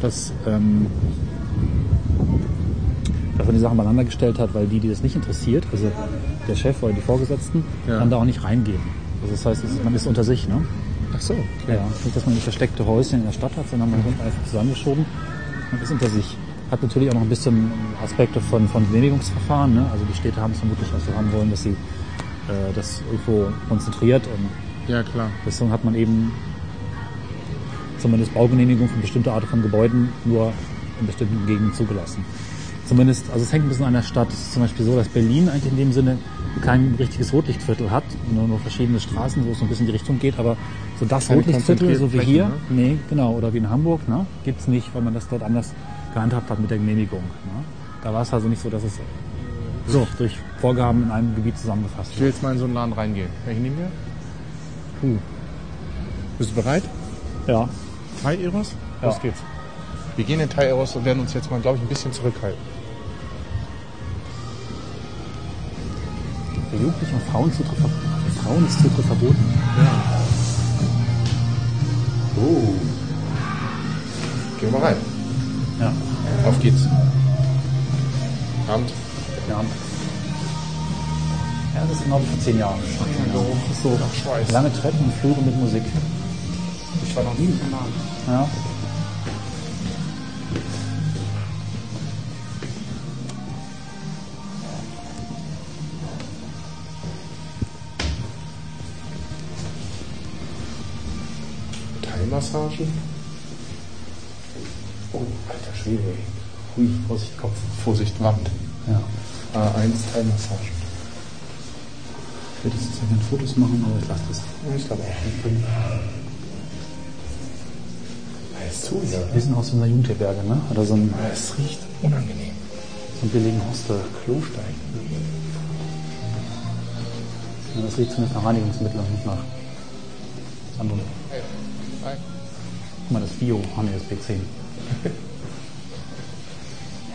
dass, ähm, dass man die Sachen beieinander gestellt hat, weil die, die das nicht interessiert, also der Chef oder die Vorgesetzten, Ja. dann da auch nicht reingehen. Also das heißt, ist, man ist unter sich, ne? Ach so. Ja, nicht, dass man versteckte Häuschen in der Stadt hat, sondern man wird einfach zusammengeschoben und ist unter sich. Hat natürlich auch noch ein bisschen Aspekte von, von Genehmigungsverfahren. Ne? Also die Städte haben es vermutlich auch so haben wollen, dass sie äh, das irgendwo konzentriert und Ja, klar. deswegen hat man eben zumindest Baugenehmigung für bestimmte Arten von Gebäuden nur in bestimmten Gegenden zugelassen. Zumindest, also es hängt ein bisschen an der Stadt. Es ist zum Beispiel so, dass Berlin eigentlich in dem Sinne kein richtiges Rotlichtviertel hat, nur, nur verschiedene Straßen, wo es so ein bisschen in die Richtung geht, aber so das Keine Rotlichtviertel, so wie konzentrierten hier, Flächen, nee, genau, oder wie in Hamburg, ne, gibt's nicht, weil man das dort anders gehandhabt hat mit der Genehmigung. Ne. Da war es also nicht so, dass es so durch Vorgaben in einem Gebiet zusammengefasst Ich wird. will jetzt mal in so einen Laden reingehen. Welchen nehmen wir? Puh. Bist du bereit? Ja, Thai Eros? Ja. Los geht's. Wir gehen in Thai Eros und werden uns jetzt mal, glaube ich, ein bisschen zurückhalten. für Jugendliche und Frauen, ist Zutritt verboten. Oh. Gehen wir mal rein. Ja, Auf geht's. Abend. ja. Ja, das ist genau wie vor zehn Jahren. Ist so lange Treppen und Flure mit Musik. Ich war noch nie diesem Laden. Ja. Thai-Massage. Oh, alter Schwede. Hui, Vorsicht, Kopf. Vorsicht, Wand. Ja. A1 Thai-Massage. Ich würde jetzt gerne Fotos machen, aber ich lasse das. Ich glaube auch. Ist zu hier. Wir sind aus so einer Jugendherberge, ne? Oder so ein, Es riecht unangenehm. so ein billigen Hostel. Klostein. Ja, das riecht zumindest nach Reinigungsmittel und nicht nach anderen. Nein. Guck mal, das Bio. Ah, nee, das B10.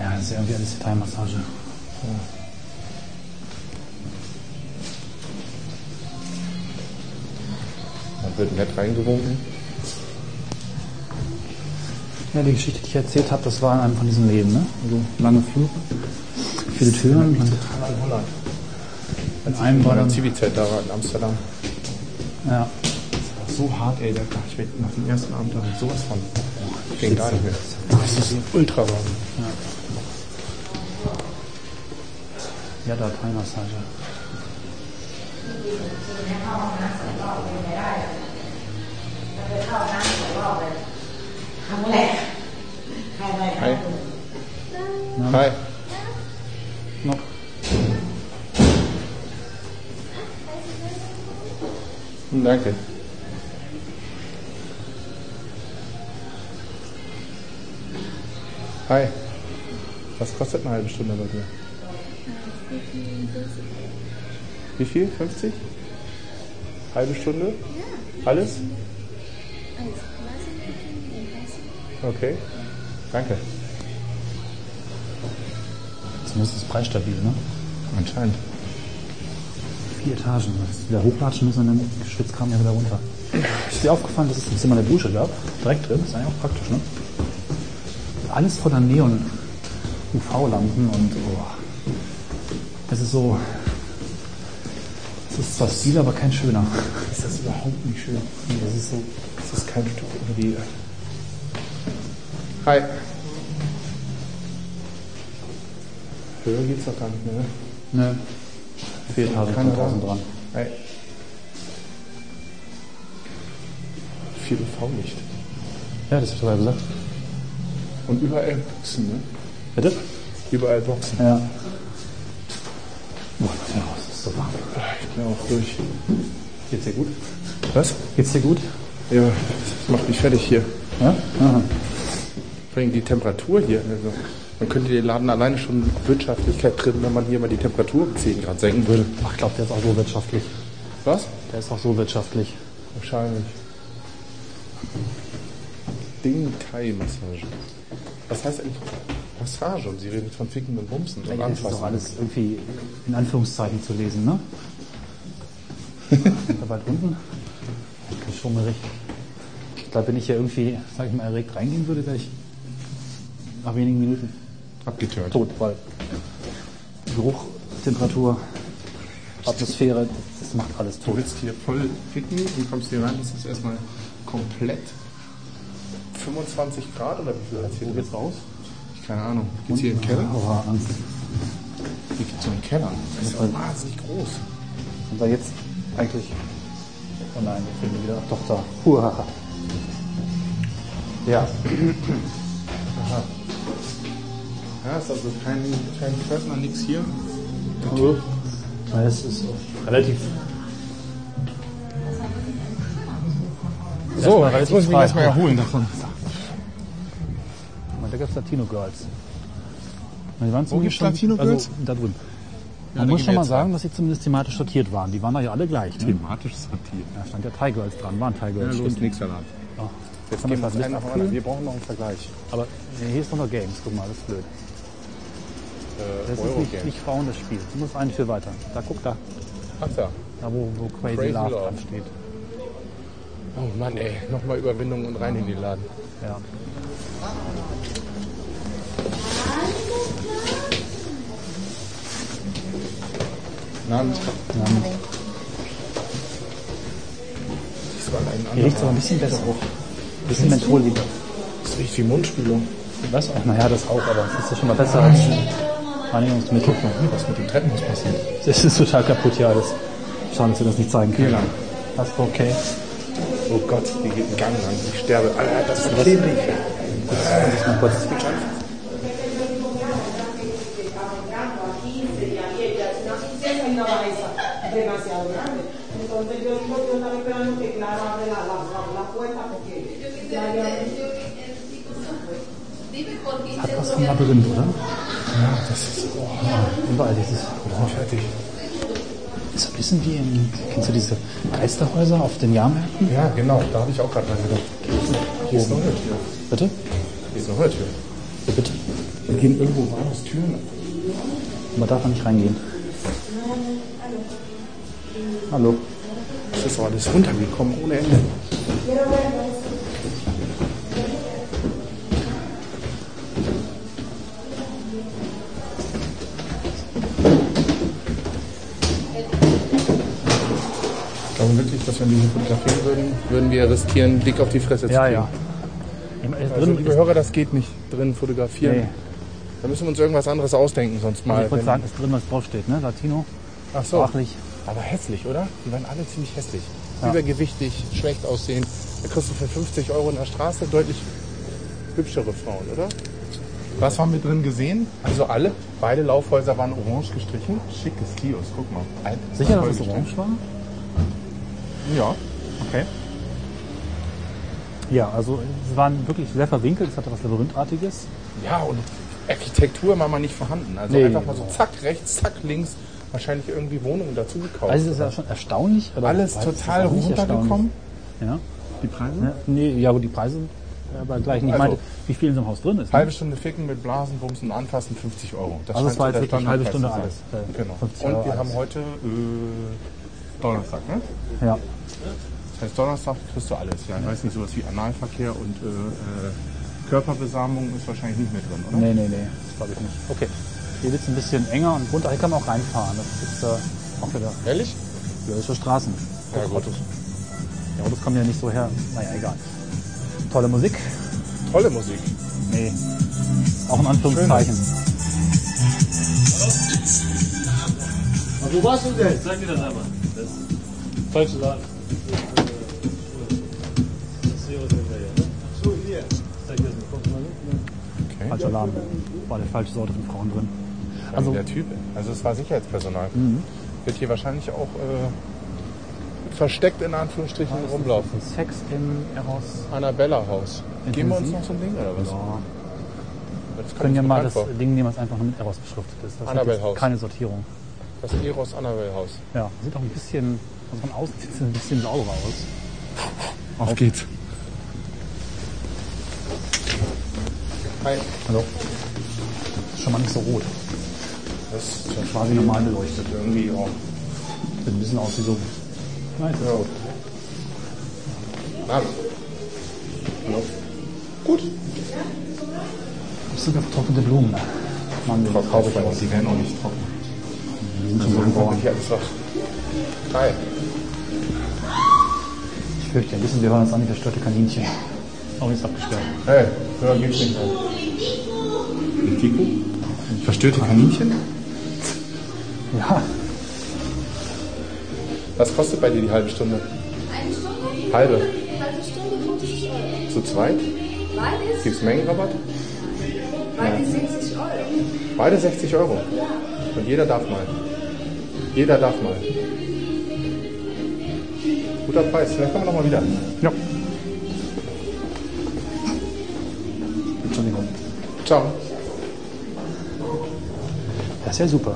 ja, das ist ja irgendwie alles Detailmassage. Man wird nett reingewunken. Ja, die Geschichte, die ich erzählt habe, das war in einem von diesen Läden, ne? Also lange Flure, viele Türen. Und in Holland. in einem war Bei dann, der Civicet da war in Amsterdam. ja, So hart, ey. Der, ich werd nach dem ersten Abend ich sowas von. Ging gar nicht mehr. Das ist ultra warm. ja, da Detailmassage. Hi. Na, Hi. Noch. Hm, Danke. Hi. Was kostet eine halbe Stunde bei dir? Wie viel? 50? Halbe Stunde? Alles? Okay. Danke. Zumindest ist es preisstabil, ne? Anscheinend. Vier Etagen. Wenn wir wieder hochlatschen müssen, dann geschwitzt kam ja wieder runter. Ist dir aufgefallen, dass es ein Zimmer eine Dusche gab? Direkt drin. Ist eigentlich auch praktisch, ne? Alles voller Neon. UV-Lampen und oh. Es ist so. Es ist zwar Stil, aber kein schöner. Ist das überhaupt nicht schön? Nee, Das ist so. Das ist kein Stück irgendwie. Hi. Höher geht's doch gar nicht mehr. ne? Ne. Etagen, Keiner 5000 da. dran. Hi. Viel UV-Licht. Ja, das hast du ja gesagt. Und überall Boxen, ne? Bitte? Überall Boxen. Ja. Boah, ja, es ist so warm. Ich bin auch durch. Geht's dir gut? Was? Geht's dir gut? Ja, das macht mich fertig hier. Ja? Aha. Vor allem die Temperatur hier. Also, man könnte den Laden alleine schon Wirtschaftlichkeit drin, wenn man hier mal die Temperatur um 10 Grad senken würde. Ach, ich glaube, der ist auch so wirtschaftlich. Was? Der ist auch so wirtschaftlich. Wahrscheinlich. Ding Thai Massage. Was heißt eigentlich Massage? Und Sie reden von Ficken und Bumsen und das ist doch alles irgendwie in Anführungszeichen zu lesen, ne? da weit unten. Okay, schummerig. Ich glaube, wenn ich hier irgendwie, sag ich mal, erregt reingehen würde, wäre ich nach wenigen Minuten Abgeturnt. tot, weil Geruch, Temperatur, Atmosphäre, das macht alles Du tot. willst hier voll ficken und kommst hier rein, das ist erstmal komplett 25 Grad oder wie viel hat hier Wo geht's raus? Keine Ahnung. Geht's hier den Keller? Oh, Angst. Hier geht's in den Keller. Das ist ja wahnsinnig groß. Sind wir jetzt eigentlich. Oh nein, wir filmen wieder. Doch da. Huhaha. Ja. Ja, ist also kein, kein Pförtner, nix hier. Ja, Es ist relativ. So, Erstmal jetzt muss ich mich frei. erstmal erholen davon. Da gibt es Latino Girls. Wo gibt's schon- Latino Girls? Also, da drüben. Da Man muss schon mal sagen, dass sie zumindest thematisch sortiert waren. Die waren doch ja alle gleich. Ne? Thematisch sortiert. Da stand ja Thai Girls dran, waren Thai Girls. stimmt. nix Salat. Oh. Jetzt gehen wir das einen. Wir brauchen noch einen Vergleich. Aber nee, hier ist noch Games. Guck mal, das ist blöd. Äh, Das ist nicht, nicht Frauen das Spiel. Du musst einen für weiter. Da guck da. Ach da. Da wo, wo Crazy, Crazy Love Love. dran steht. Oh Mann, ey. Nochmal Überwindung und rein in den Laden. Ja. Land. ja. Diesmal einen Hier anderen. riecht es aber ein bisschen besser. Ein bisschen Menthol lieber. Das riecht wie Mundspülung. Was? Ach, naja, das auch, aber es ist ja schon mal besser als Reinigungsmittel. Was mit dem Treppenhaus passiert? Das ist total kaputt hier alles. Schade, dass wir das nicht zeigen können. Hier lang. Das ist okay. Oh Gott, hier geht ein Gang lang. Ich sterbe. Alter, das ist klebrig. Und ich mal kurz. y una bajeza demasiado grande. Entonces yo, yo estaba esperando que Clara abre la, la, la, la puerta porque ya, ya, Hat was vom Labyrinth, oder? Ja, das ist oh, Überall dieses. fertig. Ist ein bisschen wie in. Kennst du diese Geisterhäuser auf den Jahrmärkten? Ja, genau. Da habe ich auch gerade dran gedacht. Hier ist eine Hörtür. Bitte? Hier ist eine Hörtür. Ja, bitte. Hier gehen irgendwo warmes Türen. Man darf da nicht reingehen. Hallo. Das ist doch alles runtergekommen ohne Ende. Ich glaube wirklich, dass wenn wir hier fotografieren würden, würden wir riskieren, dick auf die Fresse zu Ja, kriegen. ja. Ist Also, liebe Hörer, das geht nicht drin fotografieren. Nee. Da müssen wir uns irgendwas anderes ausdenken, sonst Mal ich wenn- sagen, ist drin, was draufsteht, ne? Latino, Ach so. sprachlich. Aber hässlich, oder? Die waren alle ziemlich hässlich. Ja. Übergewichtig, schlecht aussehen. Da kriegst du für 50 Euro in der Straße deutlich hübschere Frauen, oder? Was haben wir drin gesehen? Also alle, beide Laufhäuser waren orange gestrichen. Schickes Kiosk, guck mal. Alt, Sicher, dass es orange war? Ja. Okay. Ja, also es waren wirklich sehr verwinkelt, es hatte was Labyrinthartiges. Ja, und Architektur war mal nicht vorhanden. Also Nee, einfach mal so zack, rechts, zack, links. Wahrscheinlich irgendwie Wohnungen dazu gekauft. Also es ist ja schon erstaunlich. oder Alles total runtergekommen. erstaunlich. Die Preise? Ja. ja. Nee, ja, gut, die Preise äh, aber gleich nicht. Ich Also- meinte, wie viel in so einem Haus drin ist. ne? Halbe Stunde ficken mit Blasen, Bumsen, Anfassen, 50 Euro. Das Also war so jetzt wirklich halbe Standardpreis Stunde alles. Äh, Genau. 50 Und Euro wir alles. haben heute äh, Donnerstag, ne? Ja. Das heißt, Donnerstag kriegst du alles. Ja, ich weiß nicht, sowas wie Analverkehr und äh, äh, Körperbesamung ist wahrscheinlich nicht mehr drin, oder? Nee, nee, nee, das glaube ich nicht. Okay. Hier wird es ein bisschen enger und runter. Hier kann man auch reinfahren. Das ist äh, auch wieder. Ehrlich? Ja, das ist für Straßen. Ja, gut. Autos. Die Autos kommen ja nicht so her. Naja, egal. Tolle Musik. Tolle Musik. Nee. Auch in Anführungszeichen. Wo warst du denn? Sag mir das einmal. Das falsche Laden. Falscher Laden. War der falsche Sorte von Frauen drin. Also der Typ. Also es war Sicherheitspersonal. Wird hier wahrscheinlich auch äh, versteckt in Anführungsstrichen rumlaufen. Sex im Eros. Annabella Haus. Geben wir uns noch so ein Ding oder was? Ja. Das Wir können ja mir mal das vor. Ding nehmen, was einfach nur mit Eros beschriftet ist. Das Annabelle Haus. keine Sortierung. Das Eros Annabelle Haus. Ja, sieht auch ein bisschen, also von außen sieht es ein bisschen sauberer aus. Auf geht's. Hi. Hallo. Ist schon mal nicht so rot. Das ist ist quasi normal beleuchtet. irgendwie auch. Sieht ein bisschen aus wie so. Nein, ist rot. Na, Hallo. Gut. Das sind getrocknete Blumen. Mann, die traurig aber aus. die werden auch nicht trocken. Die sind schon so was. Hi. Ich fürchte ein bisschen, wir hören uns an wie verstörte Kaninchen. Auch nichts abgesperrt. Hey, höher geht's nicht. Ein Kiko? Verstörte Kaninchen? Ja, Was kostet bei dir die halbe Stunde? Eine Stunde? Halbe. Halbe Stunde 50 Euro. Zu zweit? Beides? Gibt's Mengenrabatt? Beides 60 Euro. Beide 60 Euro. Und jeder darf mal. Jeder darf mal. Guter Preis. Vielleicht kommen wir nochmal wieder. ja. Entschuldigung. Ciao. Das ist ja super.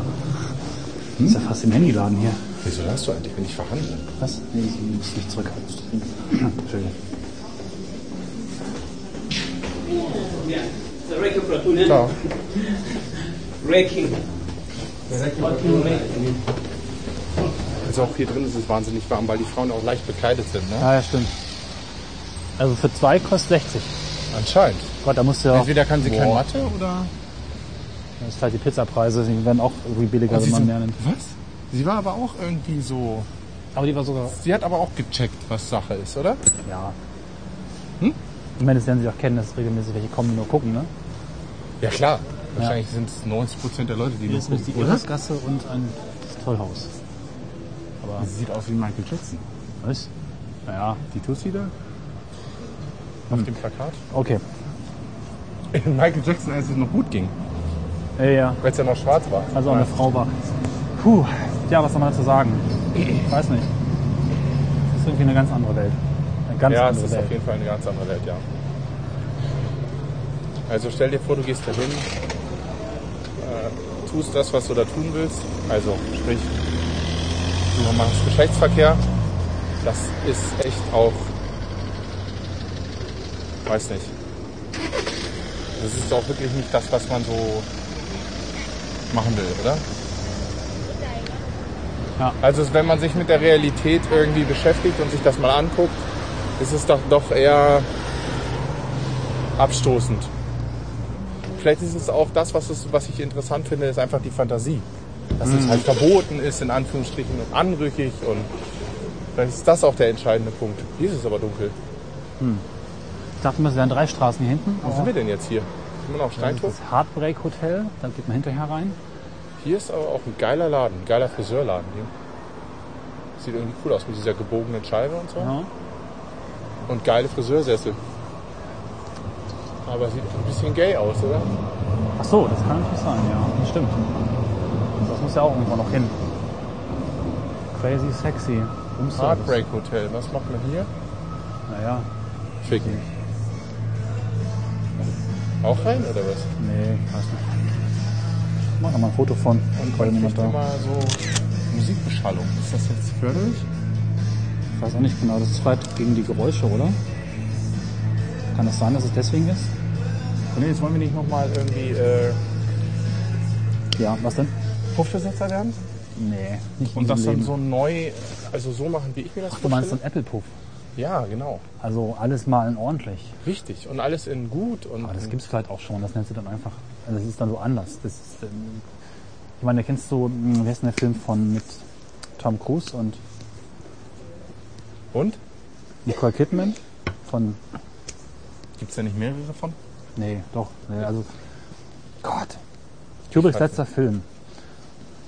Das ist ja fast im Handyladen hier. Wieso hast du eigentlich, wenn ich verhandle? Was? Nee, ich muss dich zurückhalten. Entschuldigung. Ciao. Raking. Also auch hier drin ist es wahnsinnig warm, weil die Frauen auch leicht bekleidet sind. Ne? Ja, ja, stimmt. Also für zwei kostet 60. Anscheinend. Gott, da musst du ja auch. Entweder kann sie kein Boah, Mathe oder... Das ist halt die Pizzapreise, die werden auch irgendwie billiger, Und wenn sie man mehr nimmt. Was? Sie war aber auch irgendwie so... Aber die war sogar. Sie hat aber auch gecheckt, was Sache ist, oder? Ja. Hm? Ich meine, das werden sie auch kennen, dass regelmäßig welche kommen und nur gucken, ne? Ja klar. Wahrscheinlich sind es 90% der Leute, die Hier nur ist nämlich die gucken, oder? Irresgasse und ein Tollhaus. Aber, Sie sieht aus wie Michael Jackson. was? Naja, Die Tussi da? Auf dem Plakat? okay. Michael Jackson, als es noch gut ging. Ja, ja. Als er noch schwarz war. Also auch eine Frau war. Puh, ja, was soll man dazu sagen? Ich weiß nicht. Das ist irgendwie eine ganz andere Welt. Eine ganz Ja, es andere ist Welt. auf jeden Fall eine ganz andere Welt, ja. Also stell dir vor, du gehst dahin, äh, tust das, was du da tun willst. Also sprich, du machst Geschlechtsverkehr. Das ist echt auch, weiß nicht. Das ist auch wirklich nicht das, was man so machen will, oder? Ja. Also wenn man sich mit der Realität irgendwie beschäftigt und sich das mal anguckt, ist es doch, doch eher abstoßend. Vielleicht ist es auch das, was, es, was ich interessant finde, ist einfach die Fantasie. Dass es halt verboten ist, in Anführungsstrichen, und anrüchig und vielleicht ist das auch der entscheidende Punkt. Hier ist es aber dunkel. Ich dachte immer, es wären drei Straßen hier hinten. Wo sind wir denn jetzt hier? Sind wir noch auf Das ist das Heartbreak Hotel, da geht man hinterher rein. Hier ist aber auch ein geiler Laden, ein geiler Friseurladen hier. Sieht irgendwie cool aus mit dieser gebogenen Scheibe und so. Ja. Und geile Friseursessel. Aber sieht ein bisschen gay aus, oder? Ach so, das kann natürlich sein, ja. Das stimmt. Das muss ja auch irgendwo noch hin. Crazy sexy. Room Service. Heartbreak Hotel. Was macht man hier? Naja, Ficken. Auch rein oder was? nee, ich weiß nicht. Ich mach mal ein Foto von. Und man niemand kriegt da. immer so Musikbeschallung. Ist das jetzt förderlich? Ich weiß auch nicht genau, das ist vielleicht gegen die Geräusche, oder? Kann das sein, dass es deswegen ist? Und jetzt wollen wir nicht nochmal irgendwie äh, Ja, was denn? Puffbesitzer werden? Nee, nicht Und das dann so neu, also so machen, wie ich mir das Ach, du meinst so vorstelle? ein Apple-Puff. Ja, genau. Also alles malen ordentlich. Richtig. Und alles in gut. Und Aber das gibt's vielleicht auch schon, das nennst du dann einfach. Also das ist dann so anders. Das ist, ähm, ich meine, kennst du, mh, wie heißt denn der Film von mit Tom Cruise und Und? Nicole Kidman? Von, Gibt es da nicht mehrere von? nee, doch, nee, also, Gott. Kubricks letzter Film.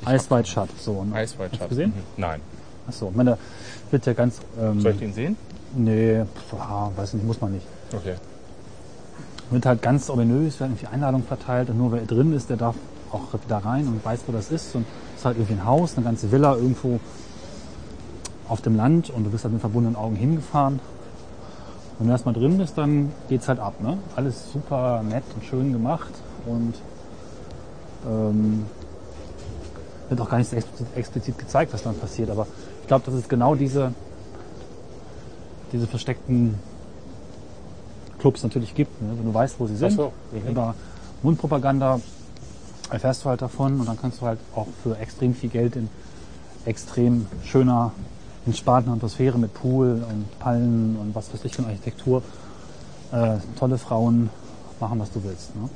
Ice White Shut, so. Ne? Ice White Shut. gesehen? Mhm. Nein. Achso, ich meine, wird ja ganz, ähm, Soll ich den sehen? Nee, pf, ah, weiß nicht, muss man nicht. Okay. Wird halt ganz ominös, werden irgendwie Einladungen verteilt und nur wer drin ist, der darf auch da rein und weiß, wo das ist. Und es ist halt irgendwie ein Haus, eine ganze Villa irgendwo auf dem Land und du bist halt mit verbundenen Augen hingefahren. Und wenn du erstmal drin bist, dann geht's halt ab. Ne? Alles super nett und schön gemacht und ähm, wird auch gar nicht so explizit, explizit gezeigt, was dann passiert. Aber ich glaube, das ist genau diese, diese versteckten Clubs natürlich gibt, ne? wenn du weißt, wo sie sind. So, mhm. Über Mundpropaganda erfährst du halt davon und dann kannst du halt auch für extrem viel Geld in extrem schöner, entspannter Atmosphäre mit Pool und Palmen und was weiß ich für eine Architektur äh, tolle Frauen machen, was du willst. Ne?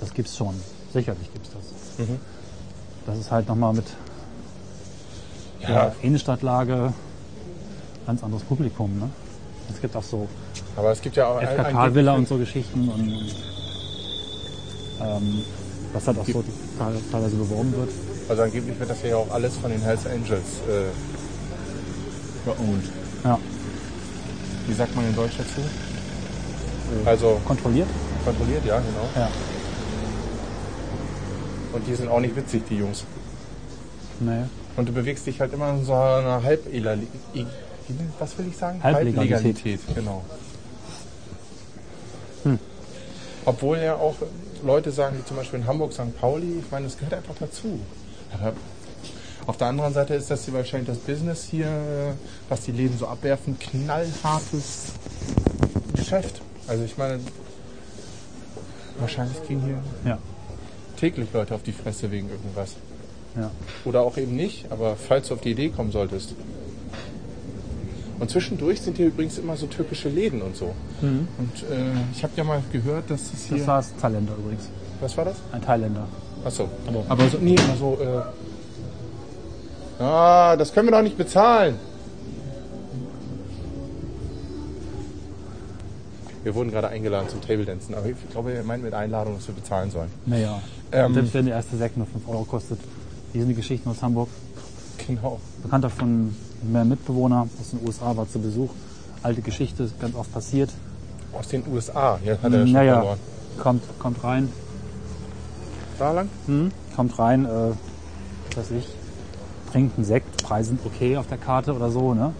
Das gibt's schon. Sicherlich gibt's das. Mhm. Das ist halt nochmal mit Ja. der Innenstadtlage ganz anderes Publikum. Ne? Es gibt auch so Aber es gibt ja auch FKK-Villa und so Geschichten und ähm, was halt auch so teil- teilweise beworben wird. Also angeblich wird das ja auch alles von den Hells Angels äh, geowned. Ja, Wie sagt man in Deutsch dazu? Also kontrolliert. kontrolliert, ja, genau. Ja. Und die sind auch nicht witzig, die Jungs. Nee. Und du bewegst dich halt immer in so einer halb was will ich sagen? Halblegalität. Halblegalität, genau. Obwohl ja auch Leute sagen, wie zum Beispiel in Hamburg, St. Pauli, ich meine, das gehört einfach dazu. Aber auf der anderen Seite ist das hier wahrscheinlich das Business hier, was die Läden so abwerfen, knallhartes Geschäft. Also ich meine, wahrscheinlich kriegen hier Ja. täglich Leute auf die Fresse wegen irgendwas. Ja. Oder auch eben nicht, aber falls du auf die Idee kommen solltest. Und zwischendurch sind hier übrigens immer so türkische Läden und so. Und äh, ich habe ja mal gehört, dass es hier. Das war das Thailänder übrigens. was war das? Ein Thailänder. Achso. Aber so, nee, immer so. Äh, ah, das können wir doch nicht bezahlen. Wir wurden gerade eingeladen zum Table Dancen, aber ich glaube, er meint mit Einladung, dass wir bezahlen sollen. Naja. Ähm. Selbst wenn der erste Sekt nur 5 Euro kostet. Hier sind die Geschichten aus Hamburg. Genau. Bekannter von mehr Mitbewohner aus den USA war zu Besuch. Alte Geschichte, ganz oft passiert. Aus den USA. Hier hat er schon naja, verloren. kommt, kommt rein, Da lang? Hm, kommt rein, äh, was weiß ich, trinkt einen Sekt, Preise sind okay auf der Karte oder so, ne?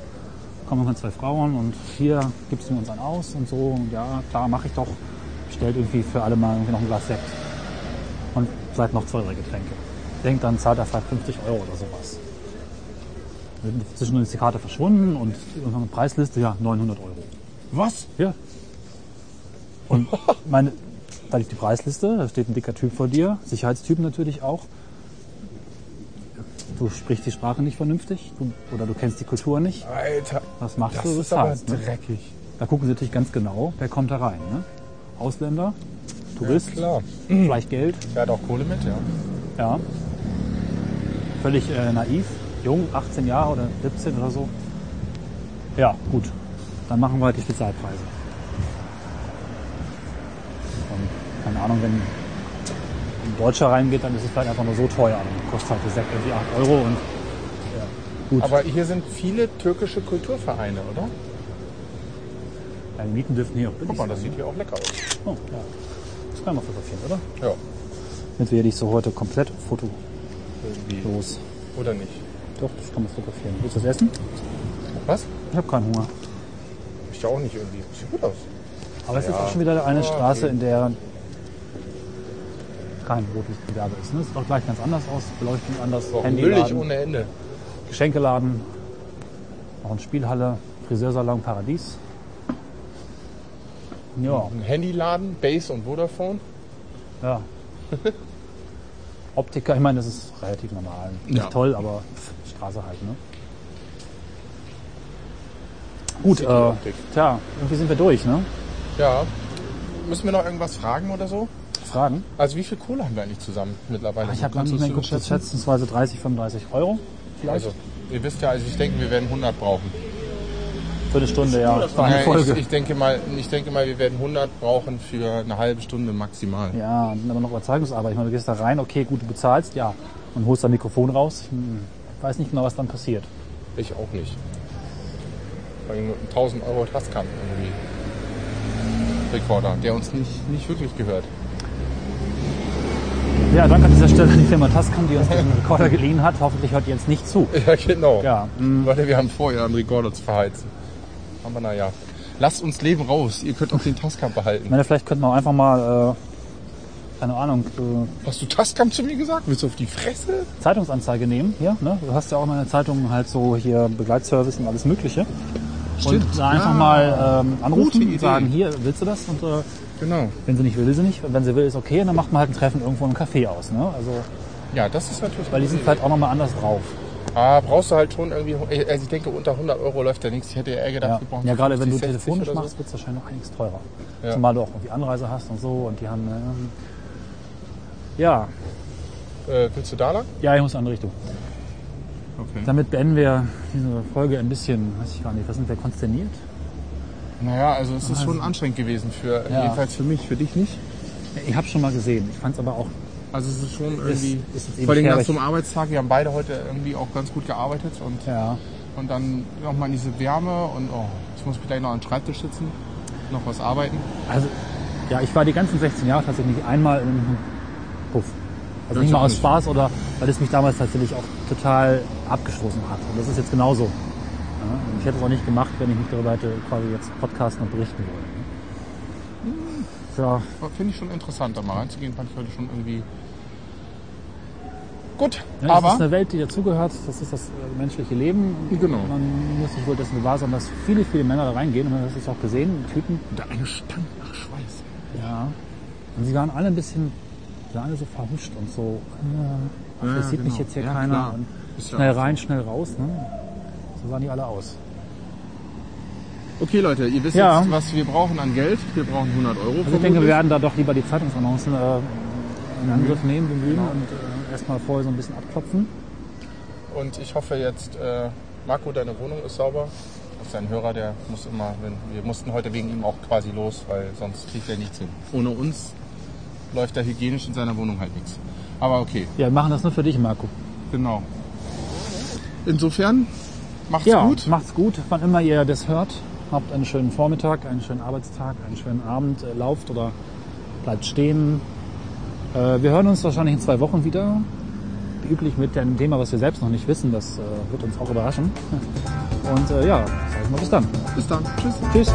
Kommen noch zwei Frauen und hier gibst du uns einen aus und so, und ja, klar, mache ich doch. Bestellt irgendwie für alle mal irgendwie noch ein Glas Sekt. Und seid noch zwei, drei Getränke. Denkt dann, zahlt er vielleicht 50 Euro oder sowas. Zwischendurch ist die Karte verschwunden und irgendeine Preisliste, ja, 900 Euro. Was? Ja. Und meine, da liegt die Preisliste, da steht ein dicker Typ vor dir, Sicherheitstyp natürlich auch. Du sprichst die Sprache nicht vernünftig du, oder du kennst die Kultur nicht. Alter, Was machst das du? Du ist aber zahlst, ne? dreckig. Da gucken sie natürlich ganz genau, wer kommt da rein. Ne? Ausländer, Tourist, Klar. vielleicht Geld, Er hat auch Kohle mit, ja. ja. Völlig äh, naiv, jung, 18 Jahre oder 17 oder so. Ja, gut. Dann machen wir halt die Spezialpreise. Und keine Ahnung, wenn ein Deutscher reingeht, dann ist es vielleicht einfach nur so teuer. Dann kostet halt der Sekt irgendwie 8 Euro und ja, gut. Aber hier sind viele türkische Kulturvereine, oder? Ja, die Mieten dürften hier auch billig Guck mal, das sieht hier auch lecker aus. Oh, ja. Das kann man fotografieren, oder? Ja, Damit wir dich so heute komplett fotolos. irgendwie. Oder nicht? Doch, das kann man fotografieren. Willst du das essen? Was? Ich habe keinen Hunger. Ich auch nicht irgendwie. Sieht gut aus. Aber es ist Ja. auch schon wieder eine Ja, Straße, in der kein Rotlichtgewerbe ist. Ne? Sieht auch gleich ganz anders aus, Beleuchtung anders, Auch müllig ohne Ende. Geschenkeladen, auch eine Spielhalle, Friseursalon Paradies. Ja, Ein Handyladen, Base und Vodafone. ja. Optiker, ich meine, das ist relativ normal. Nicht Ja. toll, aber pff, Straße halt, ne? Gut, äh, tja, irgendwie sind wir durch, ne? Ja. Müssen wir noch irgendwas fragen oder so? Fragen? Also wie viel Kohle haben wir eigentlich zusammen mittlerweile? Ich habe lange nicht mehr geguckt, schätzungsweise 30, 35 Euro vielleicht. Also, ihr wisst ja, also ich denke, wir werden 100 brauchen. Für eine Stunde, ja. Für eine Folge. ich, ich, denke mal, ich denke mal, wir werden 100 brauchen für eine halbe Stunde maximal. Ja, und dann aber noch Überzeugungsarbeit. Ich meine, du gehst da rein, okay, gut, du bezahlst, ja. Und holst dein Mikrofon raus. Hm, weiß nicht genau, was dann passiert. Ich auch nicht. Weil nur 1000 Euro Tascam irgendwie. Rekorder, der uns nicht, nicht wirklich gehört. Ja, danke an dieser Stelle an die Firma Tascam, die uns diesen Rekorder geliehen hat. Hoffentlich hört ihr jetzt nicht zu. Ja, genau. Ja, hm, Warte, wir haben vor, ja, einen Rekorder zu verheizen. Aber naja. Lasst uns Leben raus. Ihr könnt auch den Tascam ich behalten. meine, vielleicht könnten wir auch einfach mal, äh, keine Ahnung, äh, Hast du Tascam zu mir gesagt? Willst du auf die Fresse? Zeitungsanzeige nehmen hier. Ne? Du hast ja auch in meiner Zeitung halt so hier Begleitservice und alles Mögliche. Stimmt, Und da einfach ja. mal ähm, anrufen und sagen, hier, willst du das? Und äh, Genau. wenn sie nicht will, will sie nicht. Und wenn sie will, ist okay. Und dann macht man halt ein Treffen irgendwo im Café aus. Ne? Also, Ja, das ist natürlich. weil die sind vielleicht auch nochmal anders drauf. Ah, brauchst du halt schon irgendwie. Also ich denke, unter 100 Euro läuft ja nichts. Ich hätte ja Ärger Ja, dafür brauchen. ja gerade wenn du 50, 60 telefonisch so. machst, wird es wahrscheinlich noch einiges teurer. Ja. Zumal du auch irgendwie Anreise hast und so. Und die haben. Ja, Äh, willst du da lang? ja, ich muss in eine Richtung. Okay. Damit beenden wir diese Folge ein bisschen, weiß ich gar nicht, was sind wir konsterniert? Naja, also es ist schon anstrengend gewesen für Ja. jedenfalls für mich, für dich nicht. Ich habe schon mal gesehen. Ich fand es aber auch Also es ist schon irgendwie. ist ewig vor allem nach so einem Arbeitstag, wir haben beide heute irgendwie auch ganz gut gearbeitet und, ja, und dann nochmal in diese Wärme und oh, ich muss gleich noch an den Schreibtisch sitzen, noch was arbeiten. Also, ja, ich war die ganzen 16 Jahre tatsächlich nicht einmal im Puff. Also nicht ich mal aus. Spaß oder weil es mich damals tatsächlich auch total abgestoßen hat. Und das ist jetzt genauso. Ja, ich hätte es auch nicht gemacht, wenn ich nicht darüber hätte quasi jetzt podcasten und berichten wollen. Ja, Aber Finde ich schon interessant, da mal reinzugehen, fand ich heute schon irgendwie gut. ja, aber das ist eine Welt, die dazugehört. Das ist das äh, menschliche Leben. Genau. Man muss sich wohl dessen gewahr sein, dass viele, viele Männer da reingehen. Und man hat das auch gesehen, Typen. der eine stank nach Schweiß. Ja. Und sie waren alle ein bisschen, alle so verhuscht und so. Äh, Ja, das sieht mich genau. jetzt hier Ja, keiner. klar. Und ja schnell rein, schnell raus. Ne? So sahen die alle aus. Okay Leute, ihr wisst Ja. jetzt, was wir brauchen an Geld. Wir brauchen 100 Euro. Also ich denke, wir werden da doch lieber die Zeitungsannoncen äh, in Angriff nehmen, bemühen und äh, erstmal vorher so ein bisschen abklopfen. Und ich hoffe jetzt, äh, Marco, deine Wohnung ist sauber. Das ist ein Hörer, der muss immer, wenn, wir mussten heute wegen ihm auch quasi los, weil sonst kriegt er nichts hin. Ohne uns läuft da hygienisch in seiner Wohnung halt nichts. Aber okay, Ja, wir machen das nur für dich, Marco. genau. Insofern, macht's Ja, gut. macht's gut, wann immer ihr das hört. Habt einen schönen Vormittag, einen schönen Arbeitstag, einen schönen Abend. Äh, lauft oder bleibt stehen. Äh, wir hören uns wahrscheinlich in zwei Wochen wieder. Wie üblich mit einem Thema, was wir selbst noch nicht wissen. Das äh, wird uns auch überraschen. Und ja, sag ich mal bis dann. Bis dann. Tschüss. Tschüss.